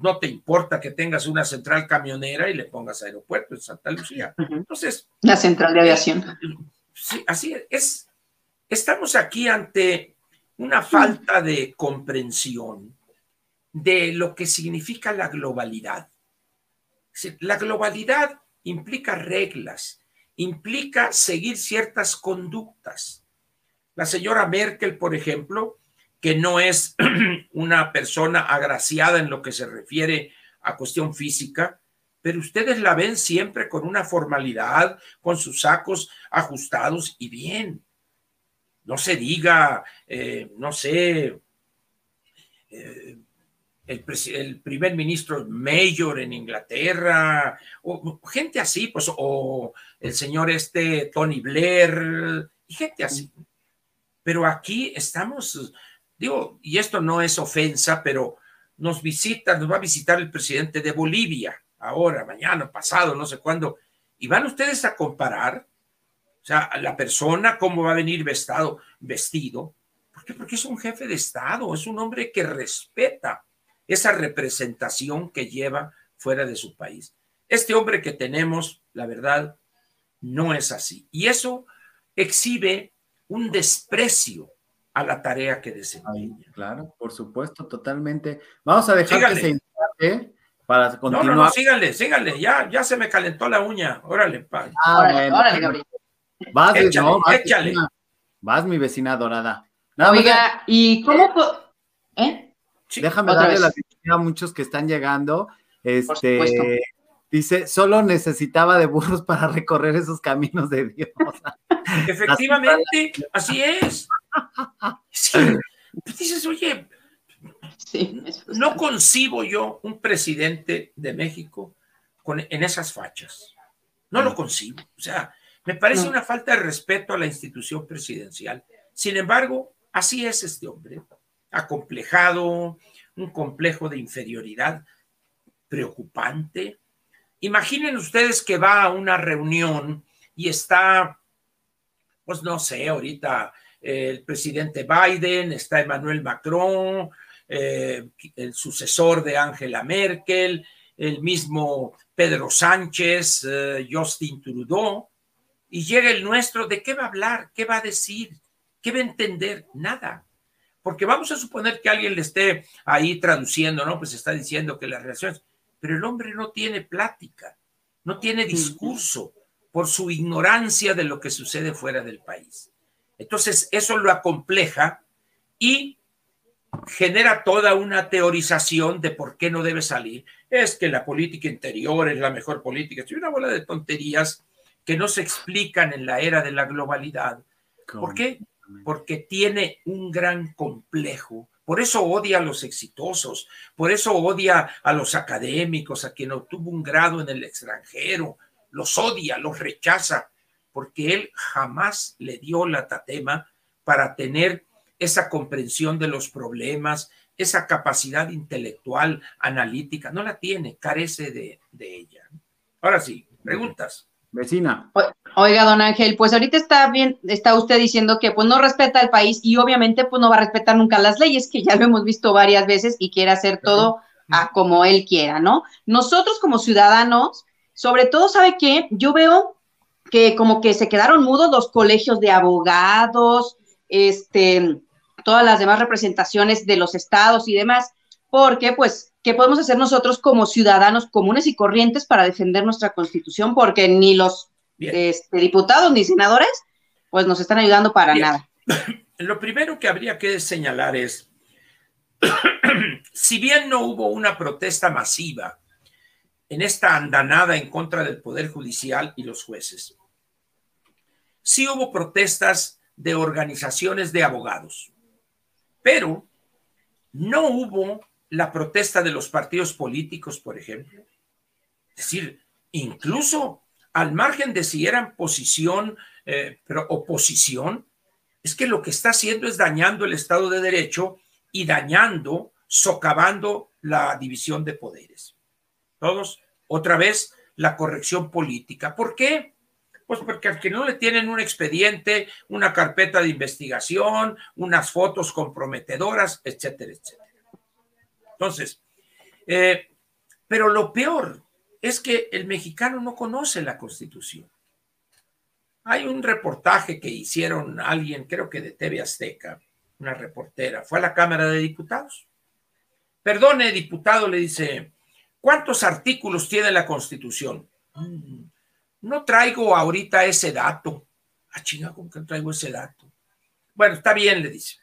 no te importa que tengas una central camionera y le pongas aeropuerto en Santa Lucía. Entonces. La central de aviación. Sí, así es. Estamos aquí ante una falta de comprensión de lo que significa la globalidad. La globalidad implica reglas, implica seguir ciertas conductas. La señora Merkel, por ejemplo, que no es una persona agraciada en lo que se refiere a cuestión física, pero ustedes la ven siempre con una formalidad, con sus sacos ajustados y bien. No se diga, eh, no sé, eh, el, primer ministro Mayor en Inglaterra, o gente así, pues, o el señor este Tony Blair, y gente así. Pero aquí estamos, digo, y esto no es ofensa, pero nos visita, nos va a visitar el presidente de Bolivia, ahora, mañana, pasado, no sé cuándo, y van ustedes a comparar, sea, la persona, cómo va a venir vestido, vestido, ¿por qué? Porque es un jefe de Estado, es un hombre que respeta esa representación que lleva fuera de su país. Este hombre que tenemos, la verdad, no es así. Y eso exhibe un desprecio a la tarea que desempeña. claro, por supuesto, totalmente. Vamos a dejar que se instale para continuar. No, no, no, síganle, síganle, ya, ya se me calentó la uña. Órale, padre. Ah, órale, órale, Gabriel. Vas, échale, no, vas, échale. vas, mi vecina dorada. Oiga, ¿y cómo? ¿Eh? Déjame darle la bienvenida a muchos que están llegando. Este, dice, solo necesitaba de burros para recorrer esos caminos de Dios. Efectivamente, así es. Pues dices, oye, no concibo yo un presidente de México con, en esas fachas. No lo concibo. O sea, me parece una falta de respeto a la institución presidencial. Sin embargo, así es este hombre acomplejado, un complejo de inferioridad preocupante. Imaginen ustedes que va a una reunión y está, pues no sé, ahorita eh, el presidente Biden, está Emmanuel Macron, eh, el sucesor de Angela Merkel, el mismo Pedro Sánchez, eh, Justin Trudeau, y llega el nuestro, ¿de qué va a hablar? ¿Qué va a decir? ¿Qué va a entender? Nada porque vamos a suponer que alguien le esté ahí traduciendo, ¿no? Pues está diciendo que las relaciones, pero el hombre no tiene plática, no tiene discurso por su ignorancia de lo que sucede fuera del país. Entonces, eso lo acompleja y genera toda una teorización de por qué no debe salir. Es que la política interior es la mejor política. Es una bola de tonterías que no se explican en la era de la globalidad. ¿Por qué? porque tiene un gran complejo. Por eso odia a los exitosos, por eso odia a los académicos, a quien obtuvo un grado en el extranjero, los odia, los rechaza, porque él jamás le dio la tatema para tener esa comprensión de los problemas, esa capacidad intelectual, analítica, no la tiene, carece de, de ella. Ahora sí, preguntas. Vecina. Oiga, don Ángel, pues ahorita está bien, está usted diciendo que pues no respeta al país y obviamente pues no va a respetar nunca las leyes, que ya lo hemos visto varias veces y quiere hacer todo a como él quiera, ¿no? Nosotros como ciudadanos, sobre todo, ¿sabe qué? Yo veo que como que se quedaron mudos los colegios de abogados, este, todas las demás representaciones de los estados y demás, porque pues ¿qué podemos hacer nosotros como ciudadanos comunes y corrientes para defender nuestra constitución? Porque ni los este, diputados ni senadores, pues nos están ayudando para nada. Lo primero que habría que señalar es, si bien no hubo una protesta masiva en esta andanada en contra del Poder Judicial y los jueces, sí hubo protestas de organizaciones de abogados, pero no hubo la protesta de los partidos políticos, por ejemplo. Es decir, incluso al margen de si eran posición, eh, pero oposición, es que lo que está haciendo es dañando el Estado de Derecho y dañando, socavando la división de poderes. Todos, otra vez, la corrección política. ¿Por qué? Pues porque al que no le tienen un expediente, una carpeta de investigación, unas fotos comprometedoras, etcétera, etcétera. Entonces, eh, pero lo peor es que el mexicano no conoce la constitución. Hay un reportaje que hicieron alguien, creo que de TV Azteca, una reportera, fue a la Cámara de Diputados. Perdone, diputado, le dice, ¿cuántos artículos tiene la constitución? Mm, no traigo ahorita ese dato. Ah, chinga, ¿cómo que no traigo ese dato? Bueno, está bien, le dice.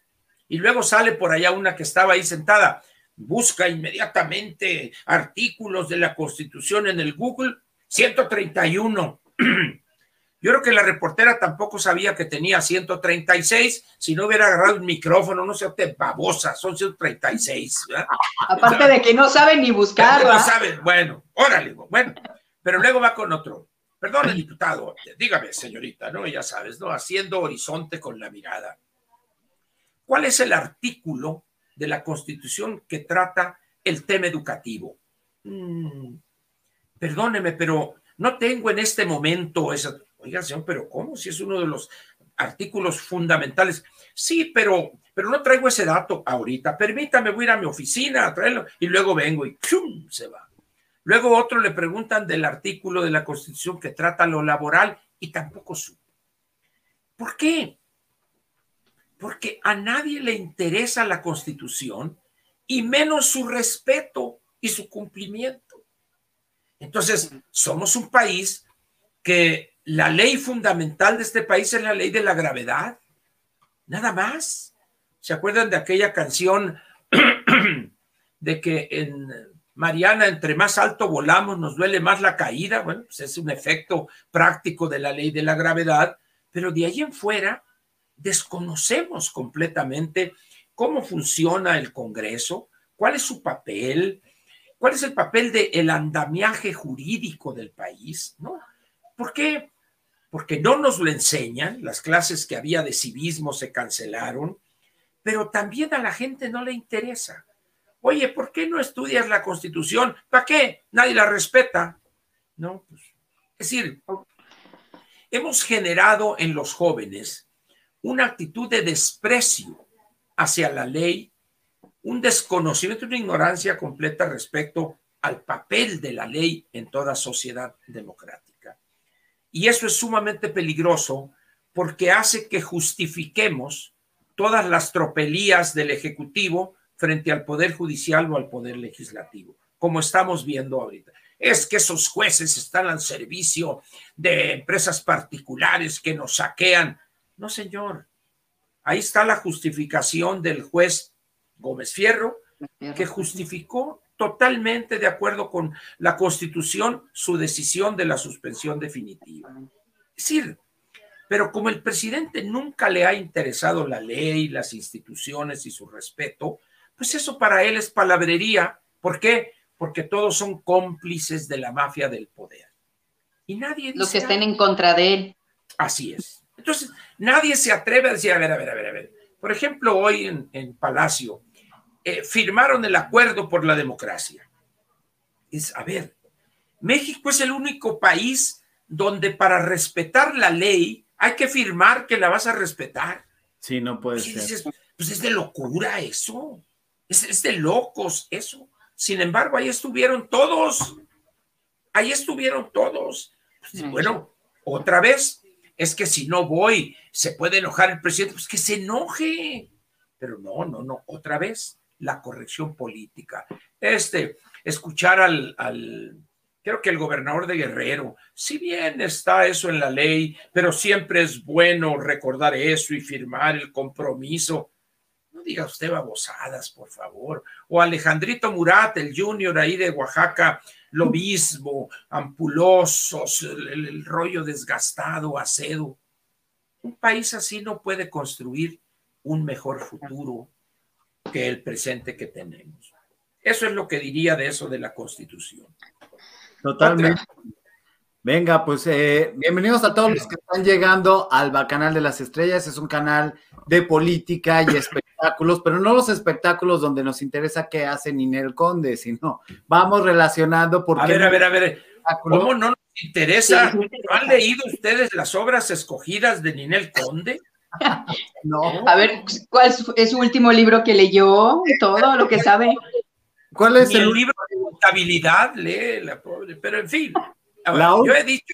Y luego sale por allá una que estaba ahí sentada busca inmediatamente artículos de la Constitución en el Google, 131. Yo creo que la reportera tampoco sabía que tenía 136, si no hubiera agarrado el micrófono, no sé, te babosa, son 136. Aparte de que no saben ni buscar. No saben, bueno, órale, bueno, pero luego va con otro. Perdón, diputado, dígame, señorita, ¿no? Ya sabes, ¿no? Haciendo horizonte con la mirada. ¿Cuál es el artículo de la Constitución que trata el tema educativo? Mm, perdóneme, pero no tengo en este momento esa. Oiga, señor, pero ¿cómo? Si es uno de los artículos fundamentales. Sí, pero, pero no traigo ese dato ahorita. Permítame, voy a ir a mi oficina a traerlo y luego vengo y ¡pum! se va. Luego otro le preguntan del artículo de la Constitución que trata lo laboral y tampoco supo. ¿Por qué? Porque a nadie le interesa la Constitución y menos su respeto y su cumplimiento. Entonces, somos un país que la ley fundamental de este país es la ley de la gravedad. Nada más. ¿Se acuerdan de aquella canción de que en Mariana, entre más alto volamos, nos duele más la caída? Bueno, pues es un efecto práctico de la ley de la gravedad, pero de ahí en fuera desconocemos completamente cómo funciona el Congreso, cuál es su papel, cuál es el papel del andamiaje jurídico del país, ¿no? ¿Por qué? porque no nos lo enseñan, las clases que había de civismo se cancelaron, pero también a la gente no le interesa. Oye, ¿por qué no estudias la Constitución? ¿Para qué? Nadie la respeta. No, pues, es decir, hemos generado en los jóvenes una actitud de desprecio hacia la ley, un desconocimiento, una ignorancia completa respecto al papel de la ley en toda sociedad democrática. Y eso es sumamente peligroso porque hace que justifiquemos todas las tropelías del Ejecutivo frente al Poder Judicial o al Poder Legislativo, como estamos viendo ahorita. Es que esos jueces están al servicio de empresas particulares que nos saquean. No, señor. Ahí está la justificación del juez Gómez Fierro, que justificó totalmente de acuerdo con la Constitución su decisión de la suspensión definitiva. Es decir, pero como el presidente nunca le ha interesado la ley, las instituciones y su respeto, pues eso para él es palabrería. ¿Por qué? Porque todos son cómplices de la mafia del poder. Y nadie Los que estén en contra de él. Así es. Entonces, nadie se atreve a decir, a ver, a ver, a ver, a ver. Por ejemplo, hoy en, en Palacio, eh, firmaron el acuerdo por la democracia. Es, a ver, México es el único país donde para respetar la ley hay que firmar que la vas a respetar. Sí, no puede ser. pues es de locura eso. Es, de locos eso. Sin embargo, ahí estuvieron todos. Ahí estuvieron todos. Pues, bueno, otra vez, es que si no voy, se puede enojar el presidente, pues que se enoje. Pero no, no, no, otra vez la corrección política. Este, escuchar al, al, creo que el gobernador de Guerrero, si bien está eso en la ley, pero siempre es bueno recordar eso y firmar el compromiso. No diga usted babosadas, por favor. O Alejandrito Murat, el junior ahí de Oaxaca, lo mismo, ampulosos, el, rollo desgastado, acedo. Un país así no puede construir un mejor futuro, que el presente que tenemos. Eso es lo que diría de eso de la Constitución. Totalmente. Venga, pues eh, bienvenidos a todos los que están llegando al Bacanal de las Estrellas. Es un canal de política y espectáculos, pero no los espectáculos donde nos interesa qué hace Ninel Conde, sino vamos relacionando porque... A ver, a ver, a ver. ¿Cómo no nos interesa? ¿Han leído ustedes las obras escogidas de Ninel Conde? No. A ver, ¿cuál es su último libro que leyó? Todo lo que sabe. ¿Cuál es el, libro de contabilidad? Lee la pobre, pero en fin. yo he dicho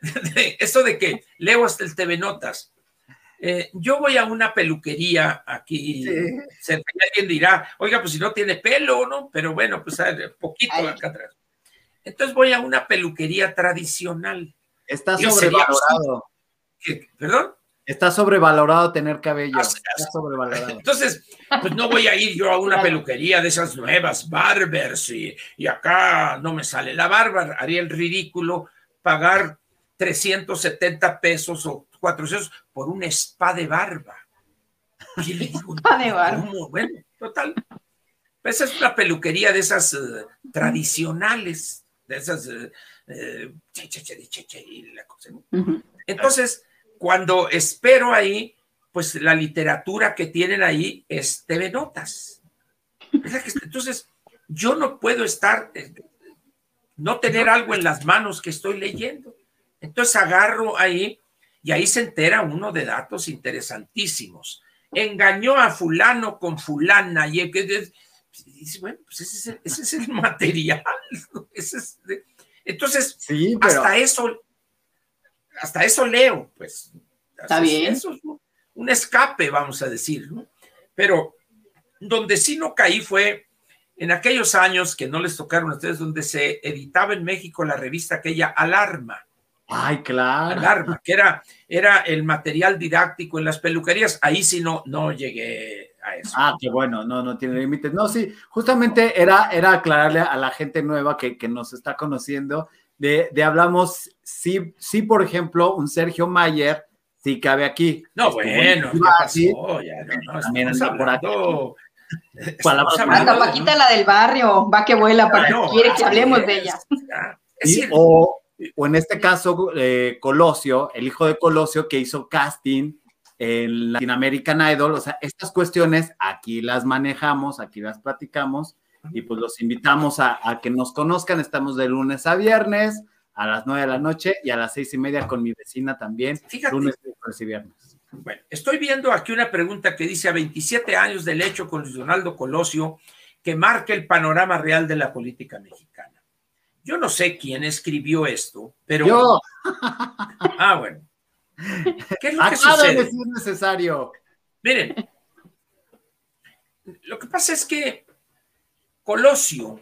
esto de que leo hasta el TV Notas. Eh, yo voy a una peluquería aquí, alguien dirá, oiga, pues si no tiene pelo, ¿no? Pero bueno, pues poquito acá atrás. Entonces voy a una peluquería tradicional. Está sobrevalorado. ¿Perdón? Está sobrevalorado tener cabello. Está sobrevalorado. Entonces, pues no voy a ir yo a una peluquería de esas nuevas, barbers, y, y acá no me sale la barba. Haría el ridículo pagar 370 pesos o 400 por un spa de barba. Y le digo, spa de barba. Bueno, total. Esa es una peluquería de esas uh, tradicionales, de esas. Uh, Entonces, cuando espero ahí, pues la literatura que tienen ahí es TV Notas. Entonces, yo no puedo estar, eh, no tener algo en las manos que estoy leyendo. Entonces agarro ahí y ahí se entera uno de datos interesantísimos. Engañó a fulano con fulana y dice, bueno, pues ese es el, material. entonces, hasta eso hasta eso leo, pues. Está bien. Eso es un escape, vamos a decir, ¿no? Pero donde sí no caí fue en aquellos años que no les tocaron a ustedes, donde se editaba en México la revista aquella Alarma. Ay, claro. Alarma, que era, era el material didáctico en las peluquerías. Ahí sí no, no llegué a eso. Ah, qué bueno, no, no tiene límites. No, sí, justamente era, era aclararle a la gente nueva que, que nos está conociendo de, hablamos, sí, sí, por ejemplo, un Sergio Mayer, sí cabe aquí. No, bueno, ¿qué pasó? Ya, no, no, también anda por aquí. Hasta Paquita la del barrio, va que vuela, para que quiere que hablemos de ella. o, o, en este caso, eh, Colosio, el hijo de Colosio que hizo casting en Latin American Idol, o sea, estas cuestiones aquí las manejamos, aquí las platicamos, y pues los invitamos a, que nos conozcan. Estamos de lunes a viernes a las nueve de la noche y a las seis y media con mi vecina también. Fíjate. Lunes, y viernes. Bueno, estoy viendo aquí una pregunta que dice a 27 años del hecho con Luis Donaldo Colosio que marca el panorama real de la política mexicana. Yo no sé quién escribió esto, pero. Yo. Ah, bueno. ¿Qué es lo que sucede? es necesario. Miren, lo que pasa es que Colosio,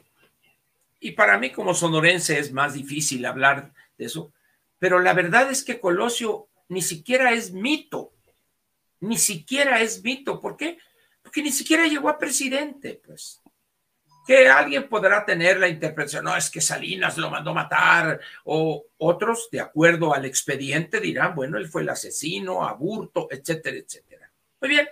y para mí como sonorense es más difícil hablar de eso, pero la verdad es que Colosio ni siquiera es mito, ni siquiera es mito. ¿Por qué? Porque ni siquiera llegó a presidente, pues. Que alguien podrá tener la interpretación, no, es que Salinas lo mandó matar, o otros, de acuerdo al expediente, dirán, bueno, él fue el asesino, aburto, etcétera, etcétera. Muy bien,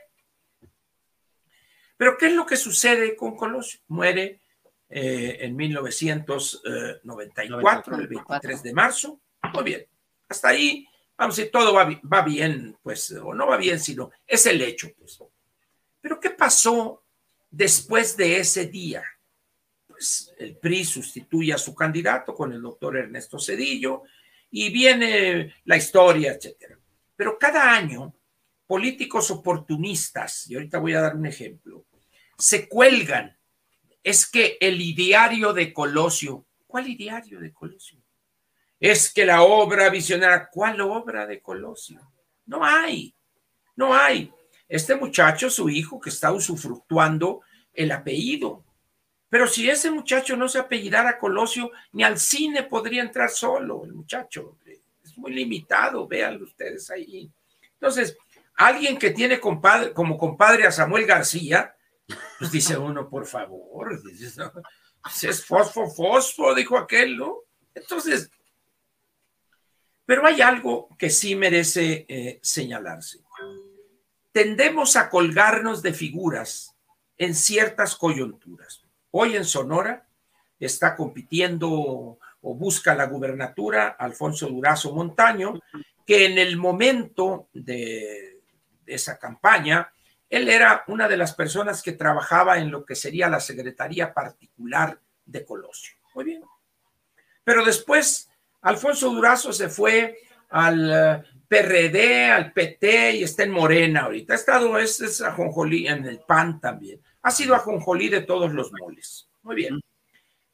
pero ¿qué es lo que sucede con Colosio? Muere eh, en 1994, el 23 de marzo. Muy bien. Hasta ahí, vamos a decir, todo va, va, bien, pues, o no va bien, sino es el hecho, pues. Pero ¿qué pasó después de ese día? Pues el PRI sustituye a su candidato con el doctor Ernesto Cedillo y viene la historia, etcétera. Pero cada año, políticos oportunistas, y ahorita voy a dar un ejemplo, se cuelgan. Es que el ideario de Colosio, ¿cuál ideario de Colosio? Es que la obra visionaria, ¿cuál obra de Colosio? No hay, no hay. Este muchacho, su hijo, que está usufructuando el apellido. Pero si ese muchacho no se apellidara Colosio, ni al cine podría entrar solo, el muchacho. Es muy limitado, véanlo ustedes ahí. Entonces, alguien que tiene compadre, como compadre a Samuel García, pues dice uno, por favor, es fosfo, fosfo, dijo aquel, ¿no? Entonces, pero hay algo que sí merece eh, señalarse. Tendemos a colgarnos de figuras en ciertas coyunturas. Hoy en Sonora está compitiendo o busca la gubernatura Alfonso Durazo Montaño, que en el momento de esa campaña él era una de las personas que trabajaba en lo que sería la Secretaría Particular de Colosio. Muy bien. Pero después, Alfonso Durazo se fue al eh, PRD, al PT y está en Morena ahorita. Ha estado, es, es en el PAN también. Ha sido ajonjolí de todos los moles. Muy bien.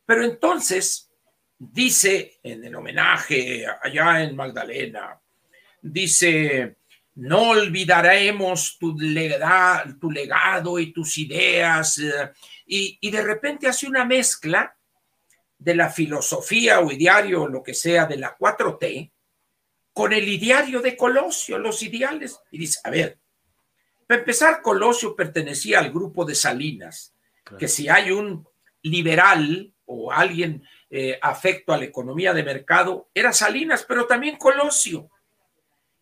Pero entonces, dice en el homenaje allá en Magdalena, dice no olvidaremos tu, tu legado y tus ideas. Eh, y, de repente hace una mezcla de la filosofía o ideario o lo que sea de la 4T con el ideario de Colosio, los ideales. Y dice, a ver, para empezar, Colosio pertenecía al grupo de Salinas, que si hay un liberal o alguien eh, afecto a la economía de mercado, era Salinas, pero también Colosio.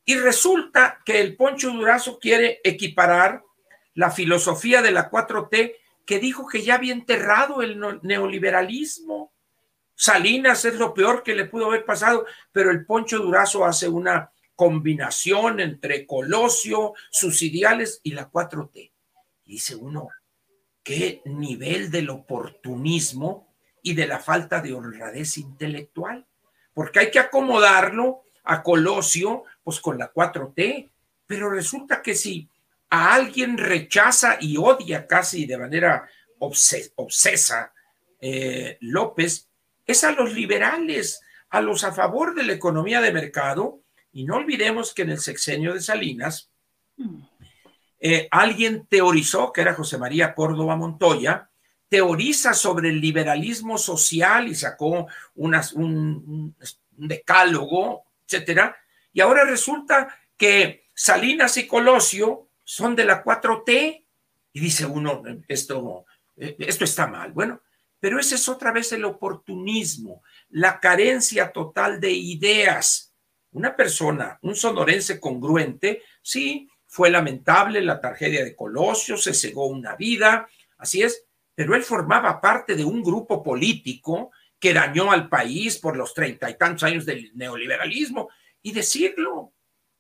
Y resulta que el Poncho Durazo quiere equiparar la filosofía de la 4T que dijo que ya había enterrado el neoliberalismo. Salinas es lo peor que le pudo haber pasado, pero el Poncho Durazo hace una combinación entre Colosio, sus ideales y la 4T. Y dice uno, qué nivel del oportunismo y de la falta de honradez intelectual, porque hay que acomodarlo a Colosio, pues con la 4T, pero resulta que si a alguien rechaza y odia casi de manera obsesa eh, López, es a los liberales, a los a favor de la economía de mercado, y no olvidemos que en el sexenio de Salinas, eh, alguien teorizó, que era José María Córdoba Montoya, teoriza sobre el liberalismo social y sacó unas, un, decálogo, etcétera, y ahora resulta que Salinas y Colosio son de la 4T, y dice uno, esto, esto está mal. Bueno, pero ese es otra vez el oportunismo, la carencia total de ideas una persona, un sonorense congruente, sí, fue lamentable la tragedia de Colosio, se cegó una vida, así es, pero él formaba parte de un grupo político que dañó al país por los treinta y tantos años del neoliberalismo. Y decirlo,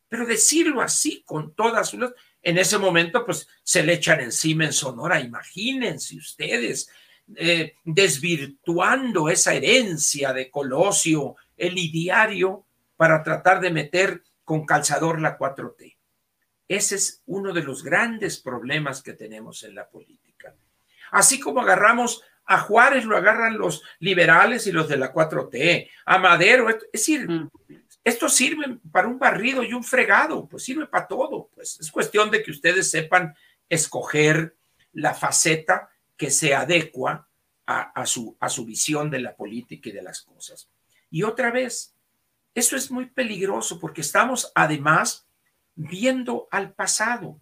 pero decirlo así, con todas sus... En ese momento, pues se le echan encima en Sonora, imagínense ustedes, eh, desvirtuando esa herencia de Colosio, el ideario, para tratar de meter con calzador la 4T. Ese es uno de los grandes problemas que tenemos en la política. Así como agarramos a Juárez, lo agarran los liberales y los de la 4T, a Madero, es decir, mm. esto sirve para un barrido y un fregado, pues sirve para todo, pues es cuestión de que ustedes sepan escoger la faceta que se adecua a, su, a su visión de la política y de las cosas. Y otra vez, eso es muy peligroso porque estamos además viendo al pasado.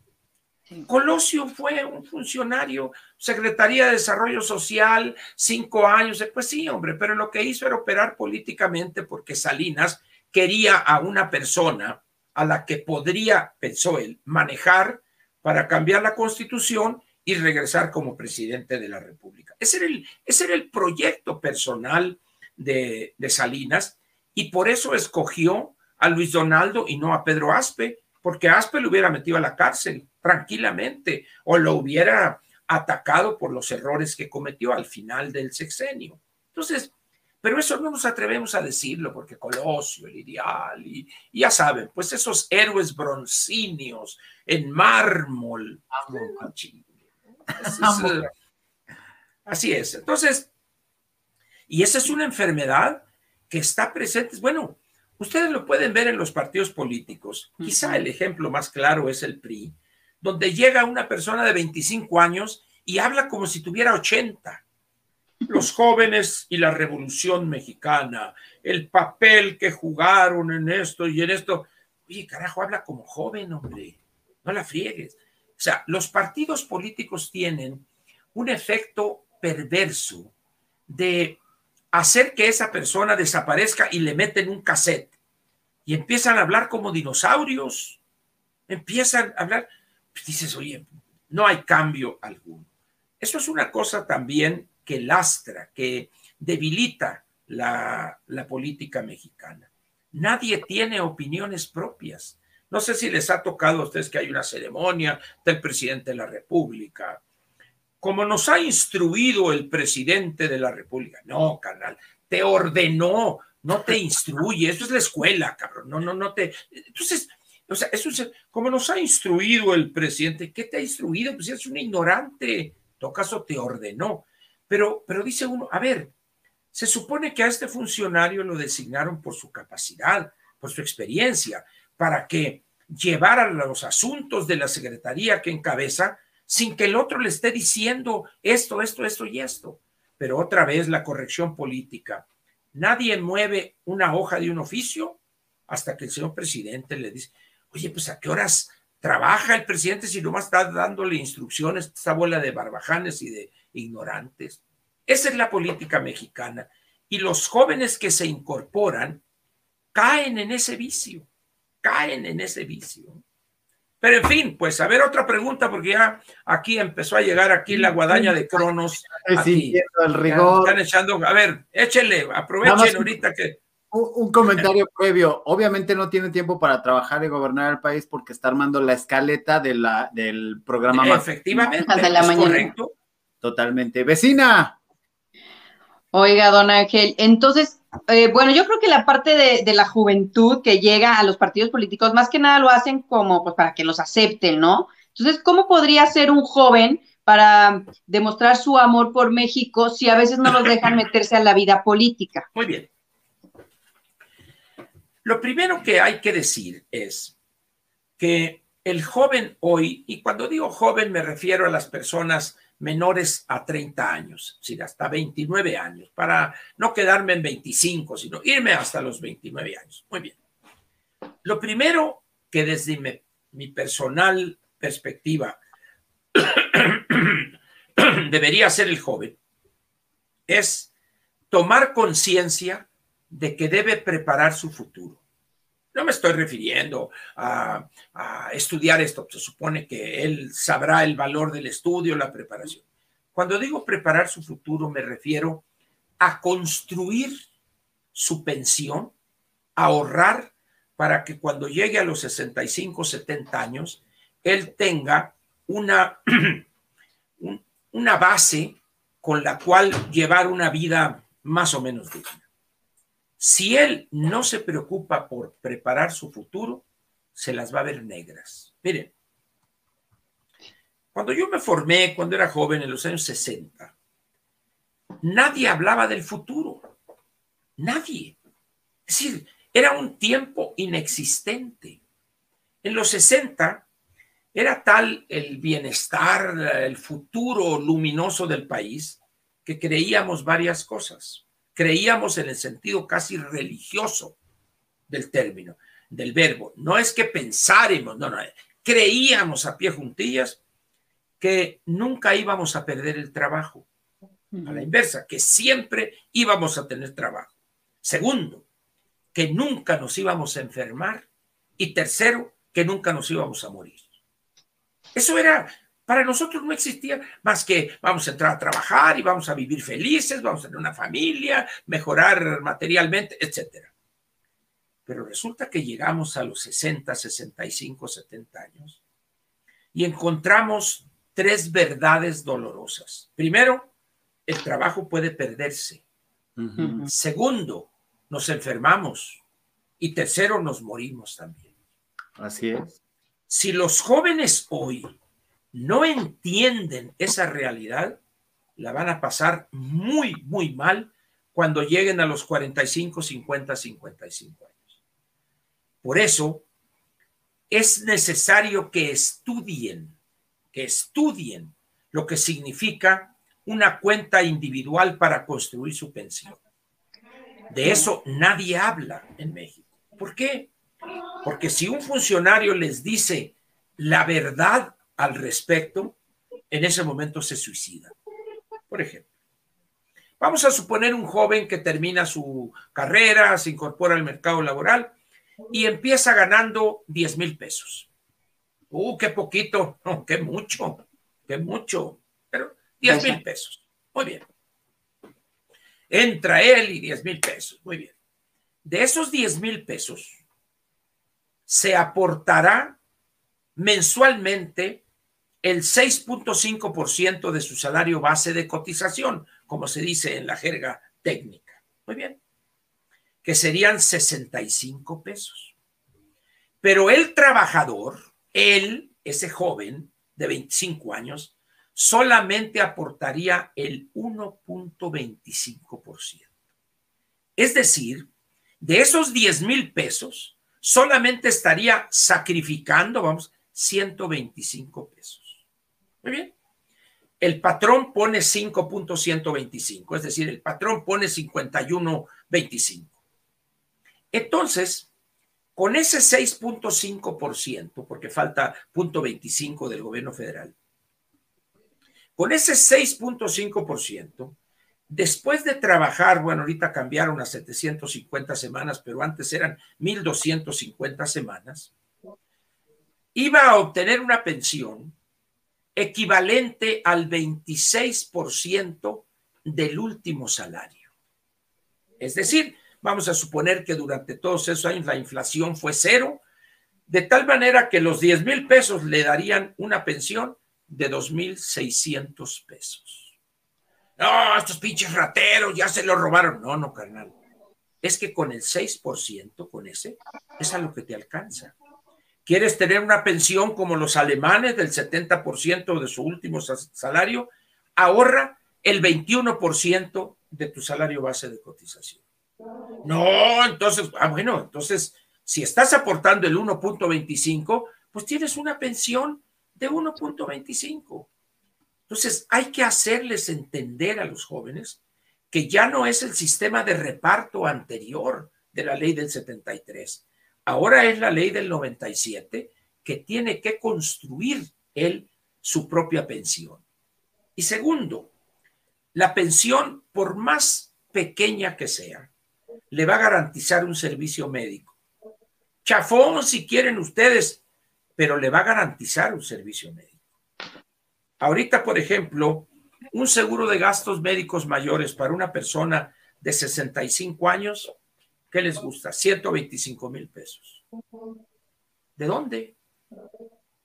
Colosio fue un funcionario, Secretaría de Desarrollo Social, cinco años, pues sí, hombre, pero lo que hizo era operar políticamente porque Salinas quería a una persona a la que podría, pensó él, manejar para cambiar la constitución y regresar como presidente de la República. Ese era el, ese era el proyecto personal de, de Salinas y por eso escogió a Luis Donaldo y no a Pedro Aspe, porque Aspe lo hubiera metido a la cárcel tranquilamente o lo hubiera atacado por los errores que cometió al final del sexenio. Entonces, pero eso no nos atrevemos a decirlo porque Colosio, el ideal, y, ya saben, pues esos héroes broncíneos en mármol. así es. Entonces, y esa es una enfermedad que está presente. Bueno, ustedes lo pueden ver en los partidos políticos. Quizá el ejemplo más claro es el PRI, donde llega una persona de 25 años y habla como si tuviera 80. Los jóvenes y la revolución mexicana, el papel que jugaron en esto y en esto. Oye, carajo, habla como joven, hombre. No la friegues. O sea, los partidos políticos tienen un efecto perverso de hacer que esa persona desaparezca y le meten un cassette. Y empiezan a hablar como dinosaurios. Empiezan a hablar. Pues dices, oye, no hay cambio alguno. Eso es una cosa también que lastra, que debilita la, la política mexicana. Nadie tiene opiniones propias. No sé si les ha tocado a ustedes que hay una ceremonia del presidente de la República, como nos ha instruido el presidente de la República. No, carnal, te ordenó, no te instruye, eso es la escuela, cabrón, no, no, no te... Entonces, o sea, eso es, como nos ha instruido el presidente, ¿qué te ha instruido? Pues es un ignorante, en todo caso te ordenó. Pero, pero dice uno, a ver, se supone que a este funcionario lo designaron por su capacidad, por su experiencia, para que llevara los asuntos de la secretaría que encabeza sin que el otro le esté diciendo esto, esto, esto y esto. Pero otra vez la corrección política. Nadie mueve una hoja de un oficio hasta que el señor presidente le dice, oye, pues a qué horas trabaja el presidente si nomás está dándole instrucciones a esta bola de barbajanes y de ignorantes. Esa es la política mexicana. Y los jóvenes que se incorporan caen en ese vicio, caen en ese vicio. Pero en fin, pues a ver otra pregunta, porque ya aquí empezó a llegar aquí la guadaña de Cronos. Aquí. el rigor. Están echando, a ver, échenle, aprovechen ahorita que. Un, comentario previo. Obviamente no tiene tiempo para trabajar y gobernar el país porque está armando la escaleta de la, del programa. Efectivamente, de la mañana. correcto. Totalmente. Vecina. Oiga, don Ángel, entonces, eh, bueno, yo creo que la parte de, la juventud que llega a los partidos políticos, más que nada lo hacen como pues, para que los acepten, ¿no? Entonces, ¿cómo podría ser un joven para demostrar su amor por México si a veces no los dejan meterse a la vida política? Muy bien. Lo primero que hay que decir es que el joven hoy, y cuando digo joven me refiero a las personas menores a 30 años, es decir, hasta 29 años, para no quedarme en 25, sino irme hasta los 29 años. Muy bien. Lo primero que desde mi, personal perspectiva debería hacer el joven es tomar conciencia de que debe preparar su futuro. No me estoy refiriendo a, estudiar esto, se supone que él sabrá el valor del estudio, la preparación. Cuando digo preparar su futuro, me refiero a construir su pensión, ahorrar para que cuando llegue a los 65, 70 años, él tenga una, una base con la cual llevar una vida más o menos digna. Si él no se preocupa por preparar su futuro, se las va a ver negras. Miren, cuando yo me formé, cuando era joven, en los años 60, nadie hablaba del futuro. Nadie. Es decir, era un tiempo inexistente. En los 60 era tal el bienestar, el futuro luminoso del país, que creíamos varias cosas creíamos en el sentido casi religioso del término, del verbo. No es que pensáramos, no, no, creíamos a pie juntillas que nunca íbamos a perder el trabajo. A la inversa, que siempre íbamos a tener trabajo. Segundo, que nunca nos íbamos a enfermar. Y tercero, que nunca nos íbamos a morir. Eso era para nosotros no existía más que vamos a entrar a trabajar y vamos a vivir felices, vamos a tener una familia, mejorar materialmente, etc. Pero resulta que llegamos a los 60, 65, 70 años y encontramos tres verdades dolorosas. Primero, el trabajo puede perderse. Segundo, nos enfermamos. Y tercero, nos morimos también. Así es. Si los jóvenes hoy no entienden esa realidad, la van a pasar muy, muy mal cuando lleguen a los 45, 50, 55 años. Por eso es necesario que estudien, que estudien lo que significa una cuenta individual para construir su pensión. De eso nadie habla en México. ¿Por qué? Porque si un funcionario les dice la verdad al respecto, en ese momento se suicida. Por ejemplo, vamos a suponer un joven que termina su carrera, se incorpora al mercado laboral y empieza ganando 10 mil pesos. ¡Uh, qué poquito! ¡Qué mucho! ¡Qué mucho! Pero 10 mil pesos. Muy bien. Entra él y 10 mil pesos. Muy bien. De esos 10 mil pesos, se aportará mensualmente el 6.5% de su salario base de cotización, como se dice en la jerga técnica. Muy bien. Que serían 65 pesos. Pero el trabajador, él, ese joven de 25 años, solamente aportaría el 1.25%. Es decir, de esos 10 mil pesos, solamente estaría sacrificando, vamos, 125 pesos. Muy bien. El patrón pone 5.125, es decir, el patrón pone 51.25. Entonces, Con ese 6.5%, porque falta 0.25 del gobierno federal, con ese 6.5%, después de trabajar, bueno, ahorita cambiaron a 750 semanas, pero antes eran 1.250 semanas, iba a obtener una pensión equivalente al 26% del último salario. Es decir, vamos a suponer que durante todos esos años la inflación fue cero, de tal manera que los 10 mil pesos le darían una pensión de 2.600 pesos. No, estos pinches rateros ya se lo robaron. No, no, carnal. Es que con el 6%, con ese, es a lo que te alcanza. ¿Quieres tener una pensión como los alemanes del 70% de su último salario? Ahorra el 21% de tu salario base de cotización. No, entonces, ah, bueno, entonces, si estás aportando el 1.25, pues tienes una pensión de 1.25. Entonces, hay que hacerles entender a los jóvenes que ya no es el sistema de reparto anterior de la ley del 73. Ahora es la ley del 97 que tiene que construir él su propia pensión. Y segundo, la pensión, por más pequeña que sea, le va a garantizar un servicio médico. Chafón, si quieren ustedes, pero le va a garantizar un servicio médico. Ahorita, por ejemplo, un seguro de gastos médicos mayores para una persona de 65 años, ¿qué les gusta? 125 mil pesos. ¿De dónde?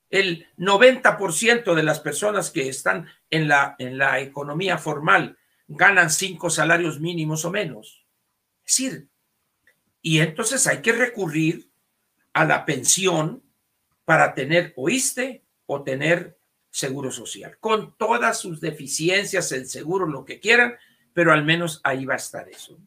El 90% de las personas que están en la, en la economía formal ganan cinco salarios mínimos o menos. Es decir, y entonces hay que recurrir a la pensión para tener, oíste, o tener seguro social, con todas sus deficiencias, el seguro, lo que quieran, pero al menos ahí va a estar eso.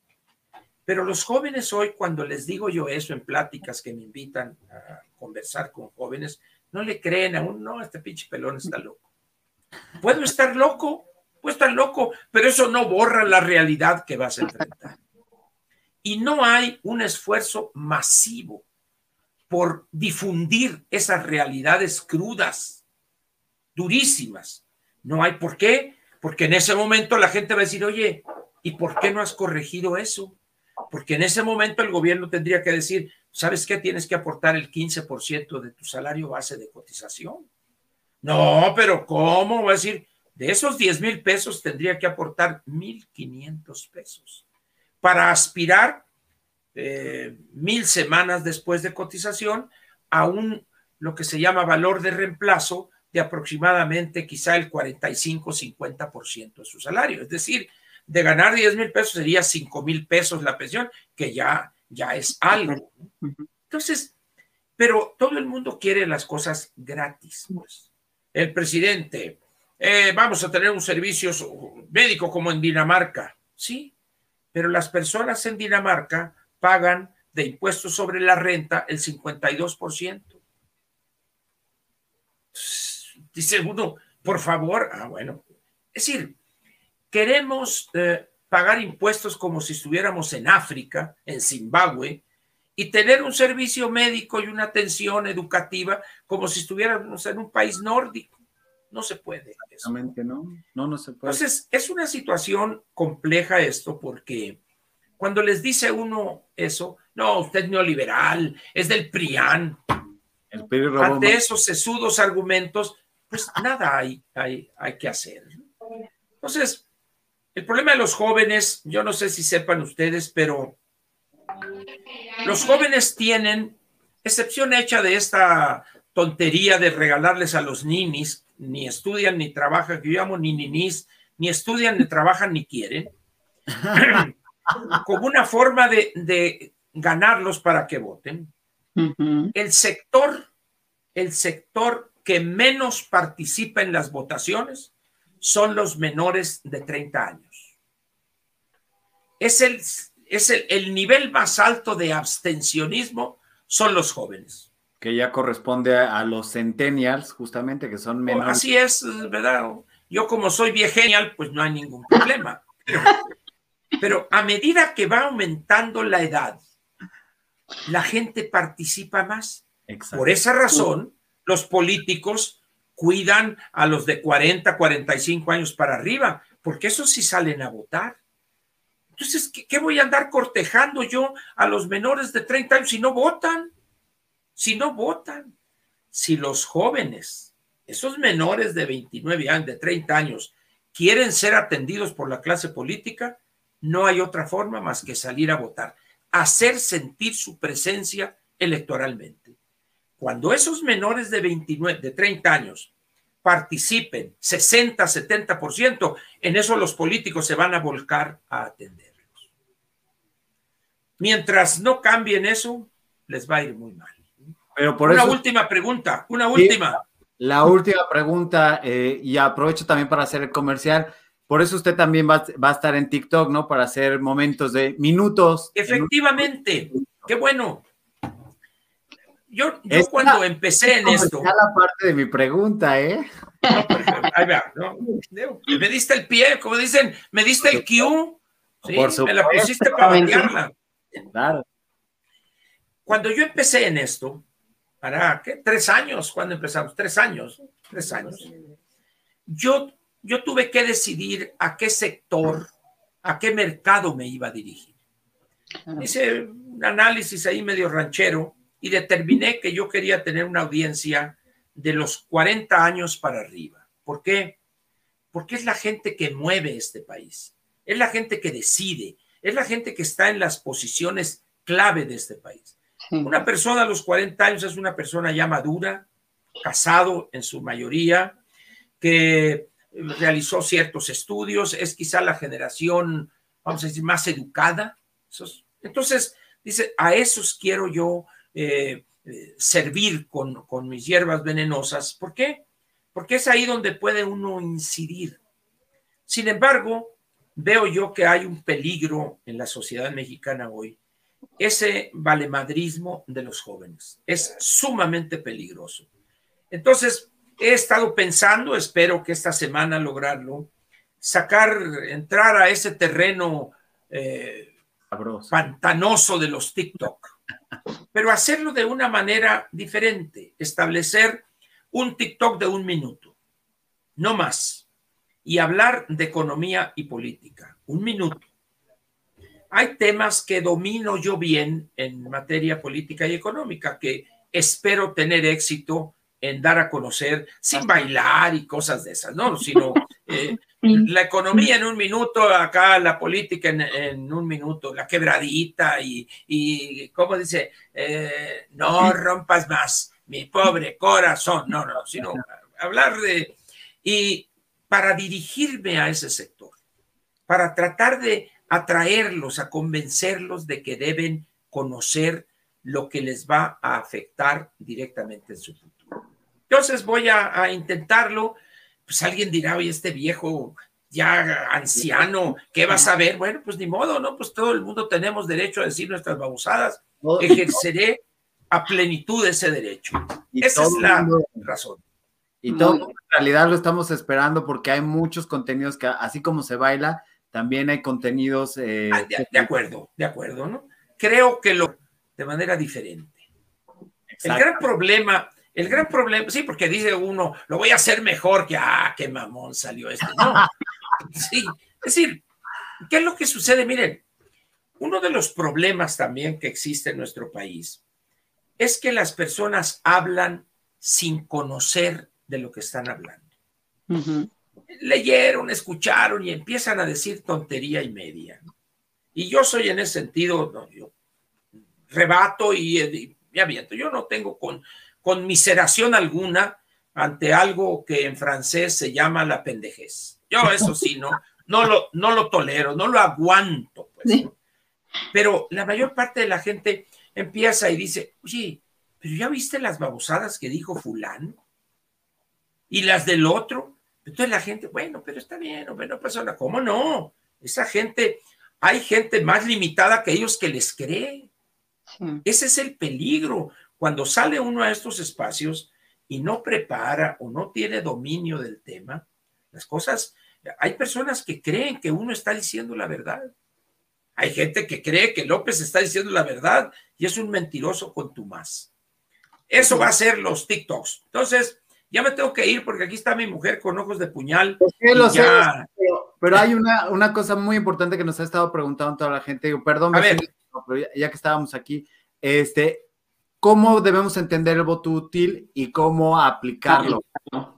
Pero los jóvenes hoy, cuando les digo yo eso en pláticas que me invitan a conversar con jóvenes, no le creen aún, no, este pinche pelón está loco. Puedo estar loco, puedo estar loco, pero eso no borra la realidad que vas a enfrentar. Y no hay un esfuerzo masivo por difundir esas realidades crudas, durísimas. No hay por qué, porque en ese momento la gente va a decir, oye, ¿y por qué no has corregido eso? Porque en ese momento el gobierno tendría que decir, ¿sabes qué? Tienes que aportar el 15% de tu salario base de cotización. No, pero ¿cómo? Va a decir, de esos 10 mil pesos tendría que aportar 1.500 pesos para aspirar eh, mil semanas después de cotización a un lo que se llama valor de reemplazo de aproximadamente quizá el 45-50% de su salario. Es decir, de ganar 10 mil pesos sería 5 mil pesos la pensión, que ya ya es algo. Entonces, pero todo el mundo quiere las cosas gratis. Pues. El presidente, eh, vamos a tener un servicio médico como en Dinamarca, sí, pero las personas en Dinamarca pagan de impuestos sobre la renta el 52%. Dice uno, por favor, ah, bueno, es decir, queremos eh, pagar impuestos como si estuviéramos en África, en Zimbabue, y tener un servicio médico y una atención educativa como si estuviéramos en un país nórdico. No se puede. Exactamente, no. No, no se puede. Entonces, es una situación compleja esto porque cuando les dice uno eso, no, usted es neoliberal, es del PRIAN. El Ante esos sesudos argumentos, pues nada hay, hay, hay que hacer. Entonces, el problema de los jóvenes, yo no sé si sepan ustedes, pero los jóvenes tienen, excepción hecha de esta tontería de regalarles a los ninis, ni estudian ni trabajan, que yo llamo ni ninis, ni estudian, ni trabajan, ni quieren, como una forma de, ganarlos para que voten. El sector, el sector que menos participa en las votaciones son los menores de 30 años. Es el, es el, nivel más alto de abstencionismo, son los jóvenes. Que ya corresponde a, los centennials, justamente, que son menores. así es, ¿verdad? Yo como soy viegenial, pues no hay ningún problema. Pero, pero a medida que va aumentando la edad, la gente participa más. Por esa razón, los políticos cuidan a los de 40, 45 años para arriba, porque esos sí salen a votar. Entonces, ¿qué, voy a andar cortejando yo a los menores de 30 años si no votan? Si no votan. Si los jóvenes, esos menores de 29 años, de 30 años, quieren ser atendidos por la clase política, no hay otra forma más que salir a votar, hacer sentir su presencia electoralmente. Cuando esos menores de 29, de 30 años participen 60, 70%, en eso los políticos se van a volcar a atenderlos. Mientras no cambien eso, les va a ir muy mal. Pero por una última pregunta, una última. La última pregunta, eh, y aprovecho también para hacer el comercial. Por eso usted también va, a estar en TikTok, ¿no? Para hacer momentos de minutos. Efectivamente, qué bueno. Yo, cuando empecé en esto. la parte de mi pregunta, ¿eh? ahí va, ¿no? Me diste el pie, como dicen, me diste el cue. Sí, me la pusiste para venderla. Claro. Cuando yo empecé en esto, para ¿qué? Tres años, cuando empezamos, tres años, tres años. Yo yo tuve que decidir a qué sector, a qué mercado me iba a dirigir. Hice un análisis ahí medio ranchero y determiné que yo quería tener una audiencia de los 40 años para arriba. ¿Por qué? Porque es la gente que mueve este país, es la gente que decide, es la gente que está en las posiciones clave de este país. Una persona a los 40 años es una persona ya madura, casado en su mayoría, que realizó ciertos estudios, es quizá la generación, vamos a decir, más educada. Entonces, dice, a esos quiero yo eh, servir con, con mis hierbas venenosas. ¿Por qué? Porque es ahí donde puede uno incidir. Sin embargo, veo yo que hay un peligro en la sociedad mexicana hoy, ese valemadrismo de los jóvenes. Es sumamente peligroso. Entonces, he estado pensando, espero que esta semana lograrlo, sacar, entrar a ese terreno eh, pantanoso de los TikTok, pero hacerlo de una manera diferente, establecer un TikTok de un minuto, no más, y hablar de economía y política, un minuto. Hay temas que domino yo bien en materia política y económica que espero tener éxito en dar a conocer sin bailar y cosas de esas, ¿no? Sino eh, la economía en un minuto, acá la política en, un minuto, la quebradita y, y ¿cómo dice? Eh, no rompas más, mi pobre corazón, no, no, sino hablar de... Y para dirigirme a ese sector, para tratar de atraerlos, a convencerlos de que deben conocer lo que les va a afectar directamente en su futuro. Entonces voy a, intentarlo. Pues alguien dirá, oye, este viejo ya anciano, ¿qué vas a ver? Bueno, pues ni modo, ¿no? Pues todo el mundo tenemos derecho a decir nuestras babosadas. Ejerceré a plenitud ese derecho. Esa es la razón. Y todo en realidad lo estamos esperando porque hay muchos contenidos que, así como se baila, también hay contenidos. Eh, ah, de, acuerdo, de acuerdo, ¿no? Creo que lo de manera diferente. El gran problema el gran problema, sí, porque dice uno, lo voy a hacer mejor que, ah, qué mamón salió este. No, sí, es decir, ¿qué es lo que sucede? Miren, uno de los problemas también que existe en nuestro país es que las personas hablan sin conocer de lo que están hablando. Leyeron, escucharon y empiezan a decir tontería y media. Y yo soy en ese sentido, no, yo rebato y, y me aviento. Yo no tengo con, con miseración alguna ante algo que en francés se llama la pendejez. Yo eso sí, no, no, lo, no lo tolero, no lo aguanto. Pues, Pero la mayor parte de la gente empieza y dice, oye, pero ya viste las babosadas que dijo fulano y las del otro. Entonces la gente, bueno, pero está bien, hombre, no pasa nada. ¿Cómo no? Esa gente, hay gente más limitada que ellos que les cree. Ese es el peligro. Cuando sale uno a estos espacios y no prepara o no tiene dominio del tema, las cosas, hay personas que creen que uno está diciendo la verdad. Hay gente que cree que López está diciendo la verdad y es un mentiroso con tu más. Eso va a ser los TikToks. Entonces, ya me tengo que ir porque aquí está mi mujer con ojos de puñal. pero, hay una, cosa muy importante que nos ha estado preguntando toda la gente. perdón, pero ya, que estábamos aquí, este, ¿cómo debemos entender el voto útil y cómo aplicarlo?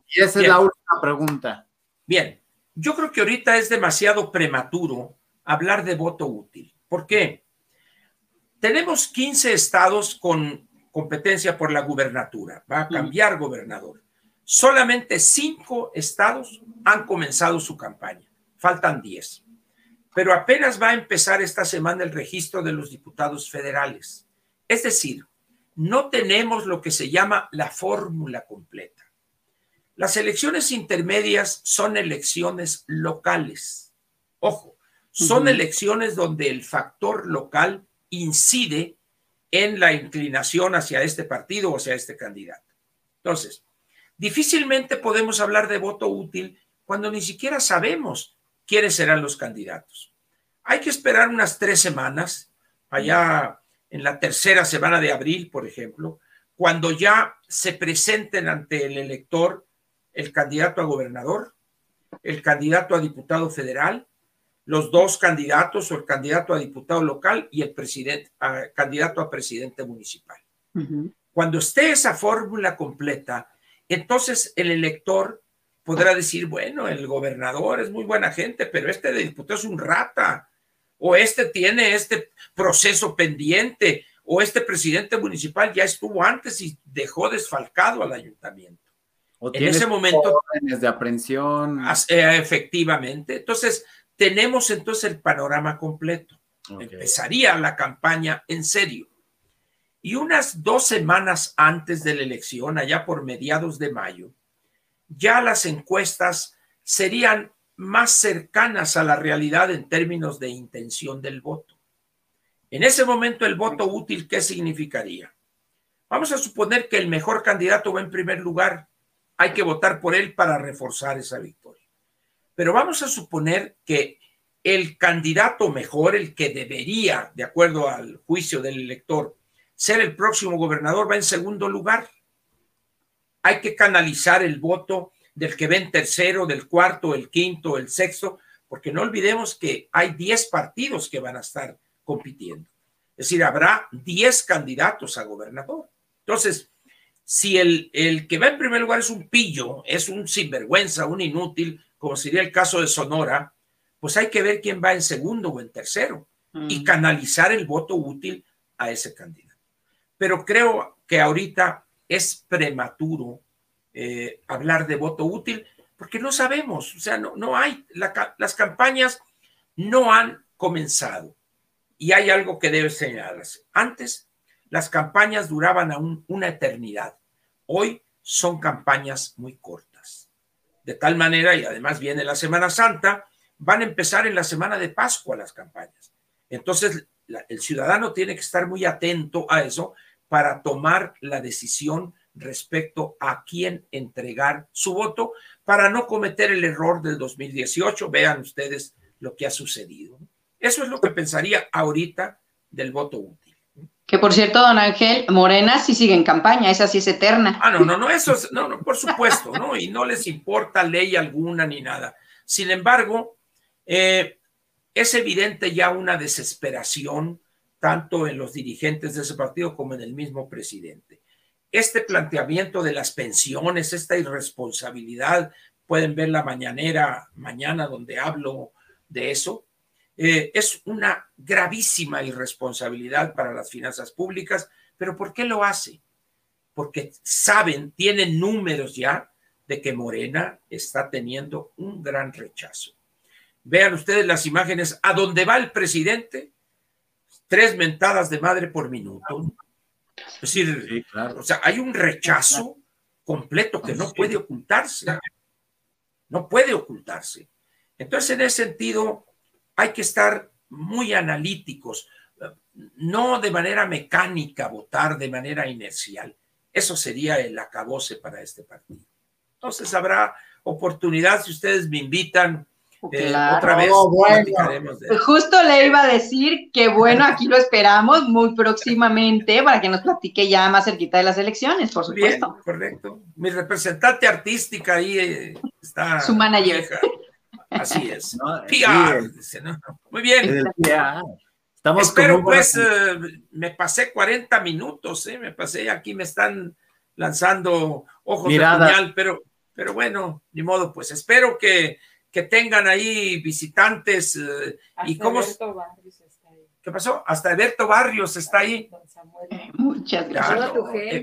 Y esa es la última pregunta. Bien, yo creo que ahorita es demasiado prematuro hablar de voto útil. ¿Por qué? Tenemos 15 estados con competencia por la gubernatura, va a cambiar gobernador. Solamente cinco estados han comenzado su campaña, faltan 10. Pero apenas va a empezar esta semana el registro de los diputados federales. Es decir, no tenemos lo que se llama la fórmula completa. Las elecciones intermedias son elecciones locales. Ojo, son elecciones donde el factor local incide en la inclinación hacia este partido o hacia este candidato. Entonces, difícilmente podemos hablar de voto útil cuando ni siquiera sabemos quiénes serán los candidatos. Hay que esperar unas tres semanas, allá en la tercera semana de abril, por ejemplo, cuando ya se presenten ante el elector el candidato a gobernador, el candidato a diputado federal los dos candidatos o el candidato a diputado local y el presidente, candidato a presidente municipal. Cuando esté esa fórmula completa, entonces el elector podrá decir, bueno, el gobernador es muy buena gente, pero este de diputado es un rata, o este tiene este proceso pendiente, o este presidente municipal ya estuvo antes y dejó desfalcado al ayuntamiento. en ese momento... De aprehensión. Eh, efectivamente. Entonces, tenemos entonces el panorama completo. Empezaría la campaña en serio. Y unas dos semanas antes de la elección, allá por mediados de mayo, ya las encuestas serían más cercanas a la realidad en términos de intención del voto. En ese momento, el voto útil, ¿qué significaría? Vamos a suponer que el mejor candidato va en primer lugar. Hay que votar por él para reforzar esa victoria. Pero vamos a suponer que el candidato mejor, el que debería, de acuerdo al juicio del elector, ser el próximo gobernador, va en segundo lugar. Hay que canalizar el voto del que ven tercero, del cuarto, el quinto, el sexto, porque no olvidemos que hay 10 partidos que van a estar compitiendo. Es decir, habrá 10 candidatos a gobernador. Entonces, si el, el que va en primer lugar es un pillo, es un sinvergüenza, un inútil, como sería el caso de Sonora, pues hay que ver quién va en segundo o en tercero y mm. canalizar el voto útil a ese candidato. Pero creo que ahorita es prematuro eh, hablar de voto útil porque no sabemos, o sea, no, no hay, las campañas no han comenzado y hay algo que debe señalarse. Antes las campañas duraban aún una eternidad, hoy son campañas muy cortas. De tal manera, y además viene la Semana Santa, van a empezar en la semana de Pascua las campañas. Entonces, el ciudadano tiene que estar muy atento a eso para tomar la decisión respecto a quién entregar su voto para no cometer el error del 2018. Vean ustedes lo que ha sucedido. Eso es lo que pensaría ahorita del voto útil. Que por cierto, don Ángel, Morena sí sigue en campaña, esa sí es eterna. Ah, no, no, no, eso es, no, no, por supuesto, ¿no? Y no les importa ley alguna ni nada. Sin embargo, eh, es evidente ya una desesperación tanto en los dirigentes de ese partido como en el mismo presidente. Este planteamiento de las pensiones, esta irresponsabilidad, pueden ver la mañanera mañana donde hablo de eso, eh, es una gravísima irresponsabilidad para las finanzas públicas, pero ¿por qué lo hace? Porque saben, tienen números ya de que Morena está teniendo un gran rechazo. Vean ustedes las imágenes a dónde va el presidente, tres mentadas de madre por minuto. Es decir, o sea, hay un rechazo completo que no puede ocultarse. No puede ocultarse. Entonces, en ese sentido, hay que estar muy analíticos, no de manera mecánica votar de manera inercial. Eso sería el acabose para este partido. Entonces habrá oportunidad, si ustedes me invitan Eh, otra vez oh, Justo le iba a decir que bueno, aquí lo esperamos muy próximamente para que nos platique ya más cerquita de las elecciones, por supuesto. correcto. Mi representante artística ahí eh, está. Su manager. Así es. Muy bien. Estamos Espero pues, eh, me pasé 40 minutos, me pasé, aquí me están lanzando ojos de puñal, pero, pero bueno, ni modo, pues espero que que tengan ahí visitantes. Eh, y cómo... Barrios está ahí. ¿Qué pasó? Hasta Eberto Barrios está ahí. Muchas gracias.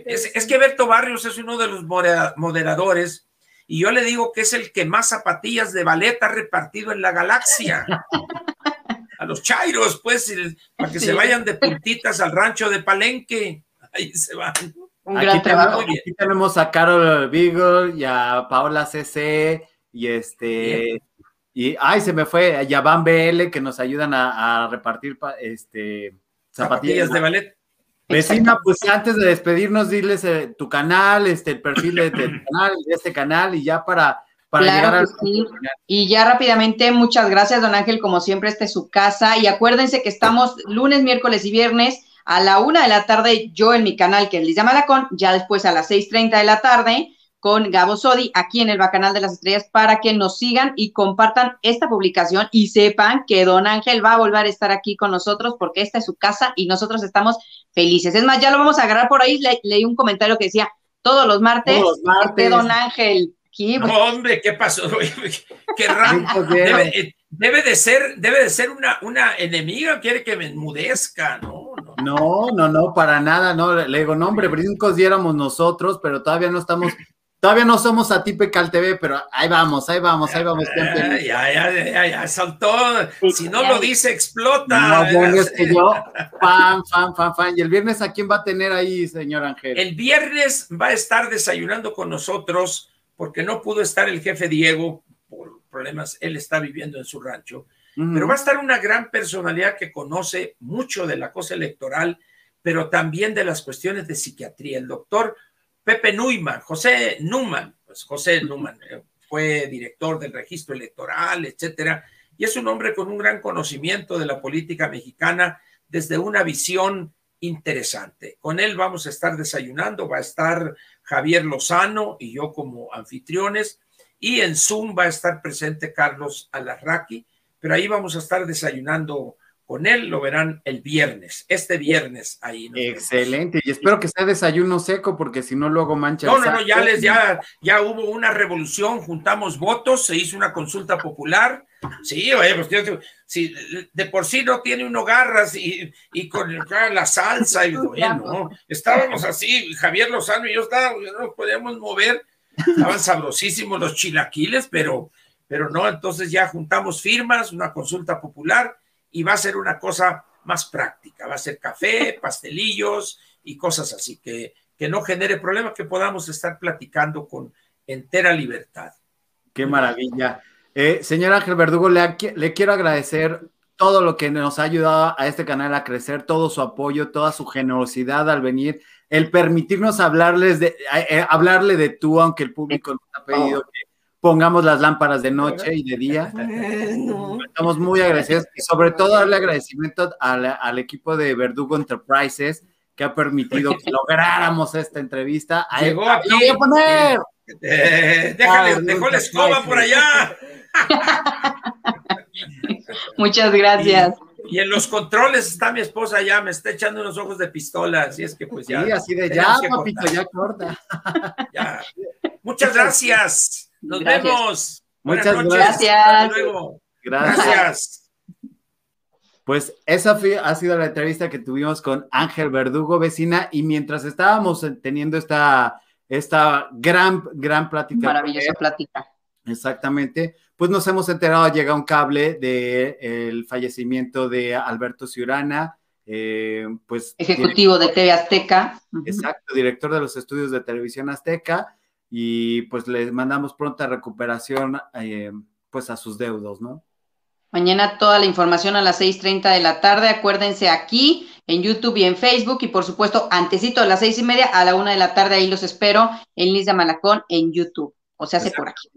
es, que Eberto Barrios es uno de los moderadores y yo le digo que es el que más zapatillas de ballet ha repartido en la galaxia. A los chairos, pues, para que se vayan de puntitas al rancho de Palenque. Ahí se van. Un aquí, tenemos, aquí tenemos a Carol Beagle y a Paola CC y este, y ay, se me fue, ya van BL que nos ayudan a, repartir este, zapatillas, de ballet. Vecina, pues antes de despedirnos, diles eh, tu canal, este, el perfil de, canal, de este canal, y ya para, para llegar al. Y ya rápidamente, muchas gracias, don Ángel, como siempre, esta es su casa. Y acuérdense que estamos lunes, miércoles y viernes a la una de la tarde, yo en mi canal, que es Lisa Malacón, ya después a las seis treinta de la tarde con Gabo Sodi aquí en el Bacanal de las Estrellas para que nos sigan y compartan esta publicación y sepan que Don Ángel va a volver a estar aquí con nosotros porque esta es su casa y nosotros estamos felices. Es más, ya lo vamos a agarrar por ahí. leí un comentario que decía todos los martes, todos los Don Ángel. hombre, ¿qué pasó? Qué raro. Eh, debe, de ser, debe de ser una, una enemiga, quiere que me enmudezca, ¿no? No, no, no, para nada, no. Le digo, no, hombre, brincos diéramos nosotros, pero todavía no estamos Todavía no somos a Tipecal TV, pero ahí vamos, ahí vamos, ahí vamos. Ya, ya, ya, ya, saltó. Si no lo dice, explota. No, bueno, es que yo, fan, fan, fan, fan. ¿Y el viernes a quién va a tener ahí, señor Ángel? El viernes va a estar desayunando con nosotros porque no pudo estar el jefe Diego por problemas. Él está viviendo en su rancho. Pero va a estar una gran personalidad que conoce mucho de la cosa electoral, pero también de las cuestiones de psiquiatría. El doctor Pepe Neumann, José Neumann, pues José Neumann eh, fue director del registro electoral, etcétera, y es un hombre con un gran conocimiento de la política mexicana desde una visión interesante. Con él vamos a estar desayunando, va a estar Javier Lozano y yo como anfitriones, y en Zoom va a estar presente Carlos Alarraqui, pero ahí vamos a estar desayunando con él lo verán el viernes, este viernes ahí. Excelente, y espero que sea desayuno seco, porque si no luego mancha. No, no, no, ya les, ya, ya hubo una revolución, juntamos votos, se hizo una consulta popular. Sí, oye, pues si de por sí no tiene uno garras y, y con la salsa, y bueno, estábamos así, Javier Lozano y yo estábamos, no nos podíamos mover, estaban sabrosísimos los chilaquiles, pero, pero no, entonces ya juntamos firmas, una consulta popular y va a ser una cosa más práctica, va a ser café, pastelillos y cosas así, que, que no genere problemas, que podamos estar platicando con entera libertad. Qué maravilla. Eh, señor Ángel Verdugo, le, le quiero agradecer todo lo que nos ha ayudado a este canal a crecer, todo su apoyo, toda su generosidad al venir, el permitirnos hablarles de, eh, eh, hablarle de tú, aunque el público nos ha pedido que pongamos las lámparas de noche y de día. Estamos muy agradecidos y sobre todo darle agradecimiento al, equipo de Verdugo Enterprises que ha permitido que lográramos esta entrevista. Llegó aquí. voy a poner! Eh, déjale, ah, dejó la escoba por allá. Muchas gracias. Y, en los controles está mi esposa ya, me está echando unos ojos de pistola, así es que pues ya. Sí, así de ya, papito, ya corta. Ya. Muchas gracias. Nos vemos. Muchas gracias. Hasta luego. Gracias. Pues esa ha sido la entrevista que tuvimos con Ángel Verdugo, vecina, y mientras estábamos teniendo esta, esta gran, gran plática. Maravillosa plática. Exactamente. Pues nos hemos enterado, llega un cable del fallecimiento de Alberto Ciurana, eh, pues. Ejecutivo de TV Azteca. Exacto, director de los estudios de televisión Azteca y pues les mandamos pronta recuperación eh, pues a sus deudos, ¿no? Mañana toda la información a las 6.30 de la tarde. Acuérdense aquí en YouTube y en Facebook. Y por supuesto, antesito a las seis y media a la una de la tarde. Ahí los espero en Lisa Malacón en YouTube. O sea, hace por aquí.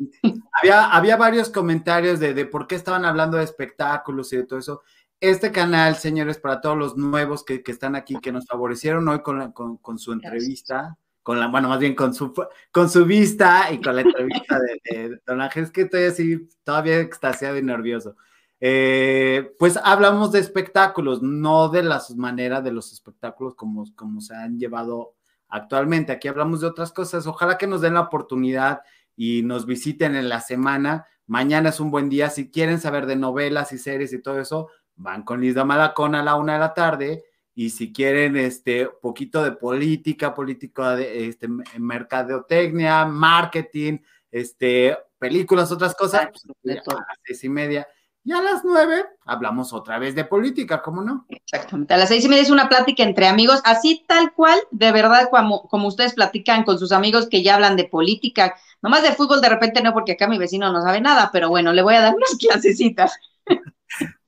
Había, había varios comentarios de, de por qué estaban hablando de espectáculos y de todo eso. Este canal, señores, para todos los nuevos que, que están aquí, que nos favorecieron hoy con, con, con su entrevista, con la, bueno, más bien con su, con su vista y con la entrevista de, de Don Ángel, es que estoy así todavía extasiado y nervioso. Eh, pues hablamos de espectáculos, no de las maneras de los espectáculos como, como se han llevado actualmente. Aquí hablamos de otras cosas. Ojalá que nos den la oportunidad y nos visiten en la semana. Mañana es un buen día. Si quieren saber de novelas y series y todo eso, van con Lisa Malacón a la una de la tarde. Y si quieren este poquito de política, política de este, mercadotecnia, marketing, este, películas, otras cosas, pues, a las seis y media. Y a las nueve hablamos otra vez de política, ¿cómo no? Exactamente. A las seis y media es una plática entre amigos, así tal cual, de verdad, como, como ustedes platican con sus amigos que ya hablan de política, nomás de fútbol de repente no, porque acá mi vecino no sabe nada, pero bueno, le voy a dar unas clasecitas.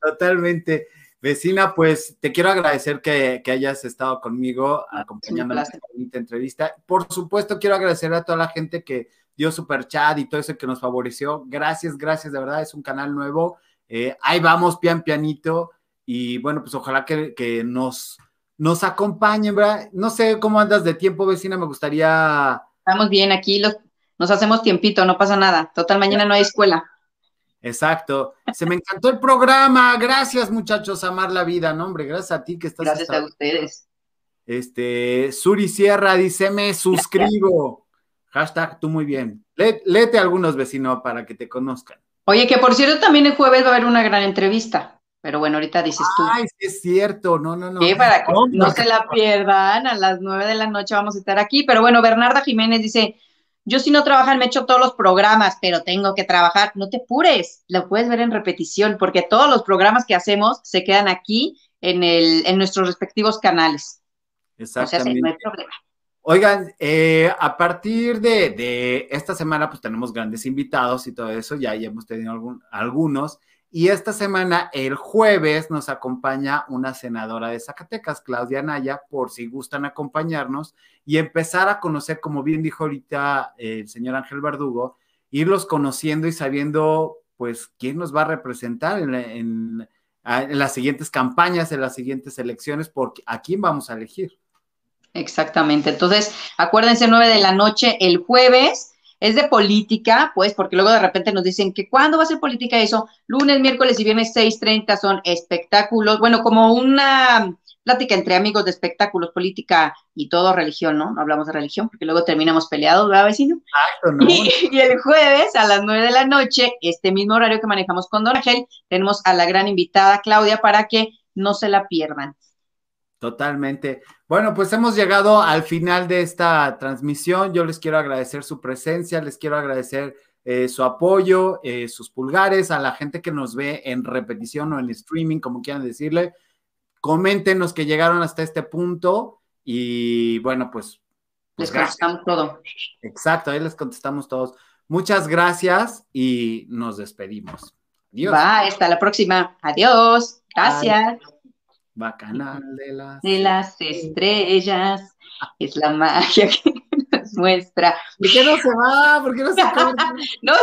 Totalmente. Vecina, pues te quiero agradecer que, que hayas estado conmigo acompañando esta bonita entrevista. Por supuesto, quiero agradecer a toda la gente que dio super chat y todo eso que nos favoreció. Gracias, gracias, de verdad, es un canal nuevo. Eh, ahí vamos, pian pianito. Y bueno, pues ojalá que, que nos, nos acompañen, ¿verdad? No sé cómo andas de tiempo, vecina, me gustaría. Estamos bien aquí, los, nos hacemos tiempito, no pasa nada. Total, mañana no hay escuela. Exacto. Se me encantó el programa. Gracias, muchachos, amar la vida, ¿no? Hombre, gracias a ti que estás. Gracias hasta... a ustedes. Este, Suri Sierra dice, me suscribo. Hashtag tú muy bien. Lé, léete algunos vecinos para que te conozcan. Oye, que por cierto, también el jueves va a haber una gran entrevista. Pero bueno, ahorita dices tú. Ay, sí es cierto, no, no, no. Sí, para que no, no se la pierdan, a las nueve de la noche vamos a estar aquí. Pero bueno, Bernarda Jiménez dice, yo si no trabajan me echo todos los programas, pero tengo que trabajar. No te apures, lo puedes ver en repetición, porque todos los programas que hacemos se quedan aquí en, el, en nuestros respectivos canales. Exactamente. O sea, no hay problema. Oigan, eh, a partir de, de, esta semana, pues tenemos grandes invitados y todo eso, ya, ya hemos tenido algún, algunos. Y esta semana, el jueves, nos acompaña una senadora de Zacatecas, Claudia Naya, por si gustan acompañarnos y empezar a conocer, como bien dijo ahorita el señor Ángel Verdugo, irlos conociendo y sabiendo, pues, quién nos va a representar en, en, en las siguientes campañas, en las siguientes elecciones, porque a quién vamos a elegir. Exactamente. Entonces, acuérdense, nueve de la noche el jueves. Es de política, pues, porque luego de repente nos dicen que cuándo va a ser política eso. Lunes, miércoles y viernes 6:30 son espectáculos. Bueno, como una plática entre amigos de espectáculos, política y todo religión, ¿no? No hablamos de religión porque luego terminamos peleados, ¿verdad, vecino? ¿no? Y, y, el jueves a las nueve de la noche, este mismo horario que manejamos con Don Ángel, tenemos a la gran invitada Claudia para que no se la pierdan. Totalmente. Bueno, pues hemos llegado al final de esta transmisión. Yo les quiero agradecer su presencia, les quiero agradecer eh, su apoyo, eh, sus pulgares, a la gente que nos ve en repetición o en streaming, como quieran decirle. Coméntenos que llegaron hasta este punto y bueno, pues. pues les contestamos todo. Exacto, ahí les contestamos todos. Muchas gracias y nos despedimos. Adiós. Va, hasta la próxima. Adiós. Gracias. Bye. Bacanal de las, de las estrellas. Es la magia que nos muestra. ¿Por qué no se va? ¿Por qué no se corta? no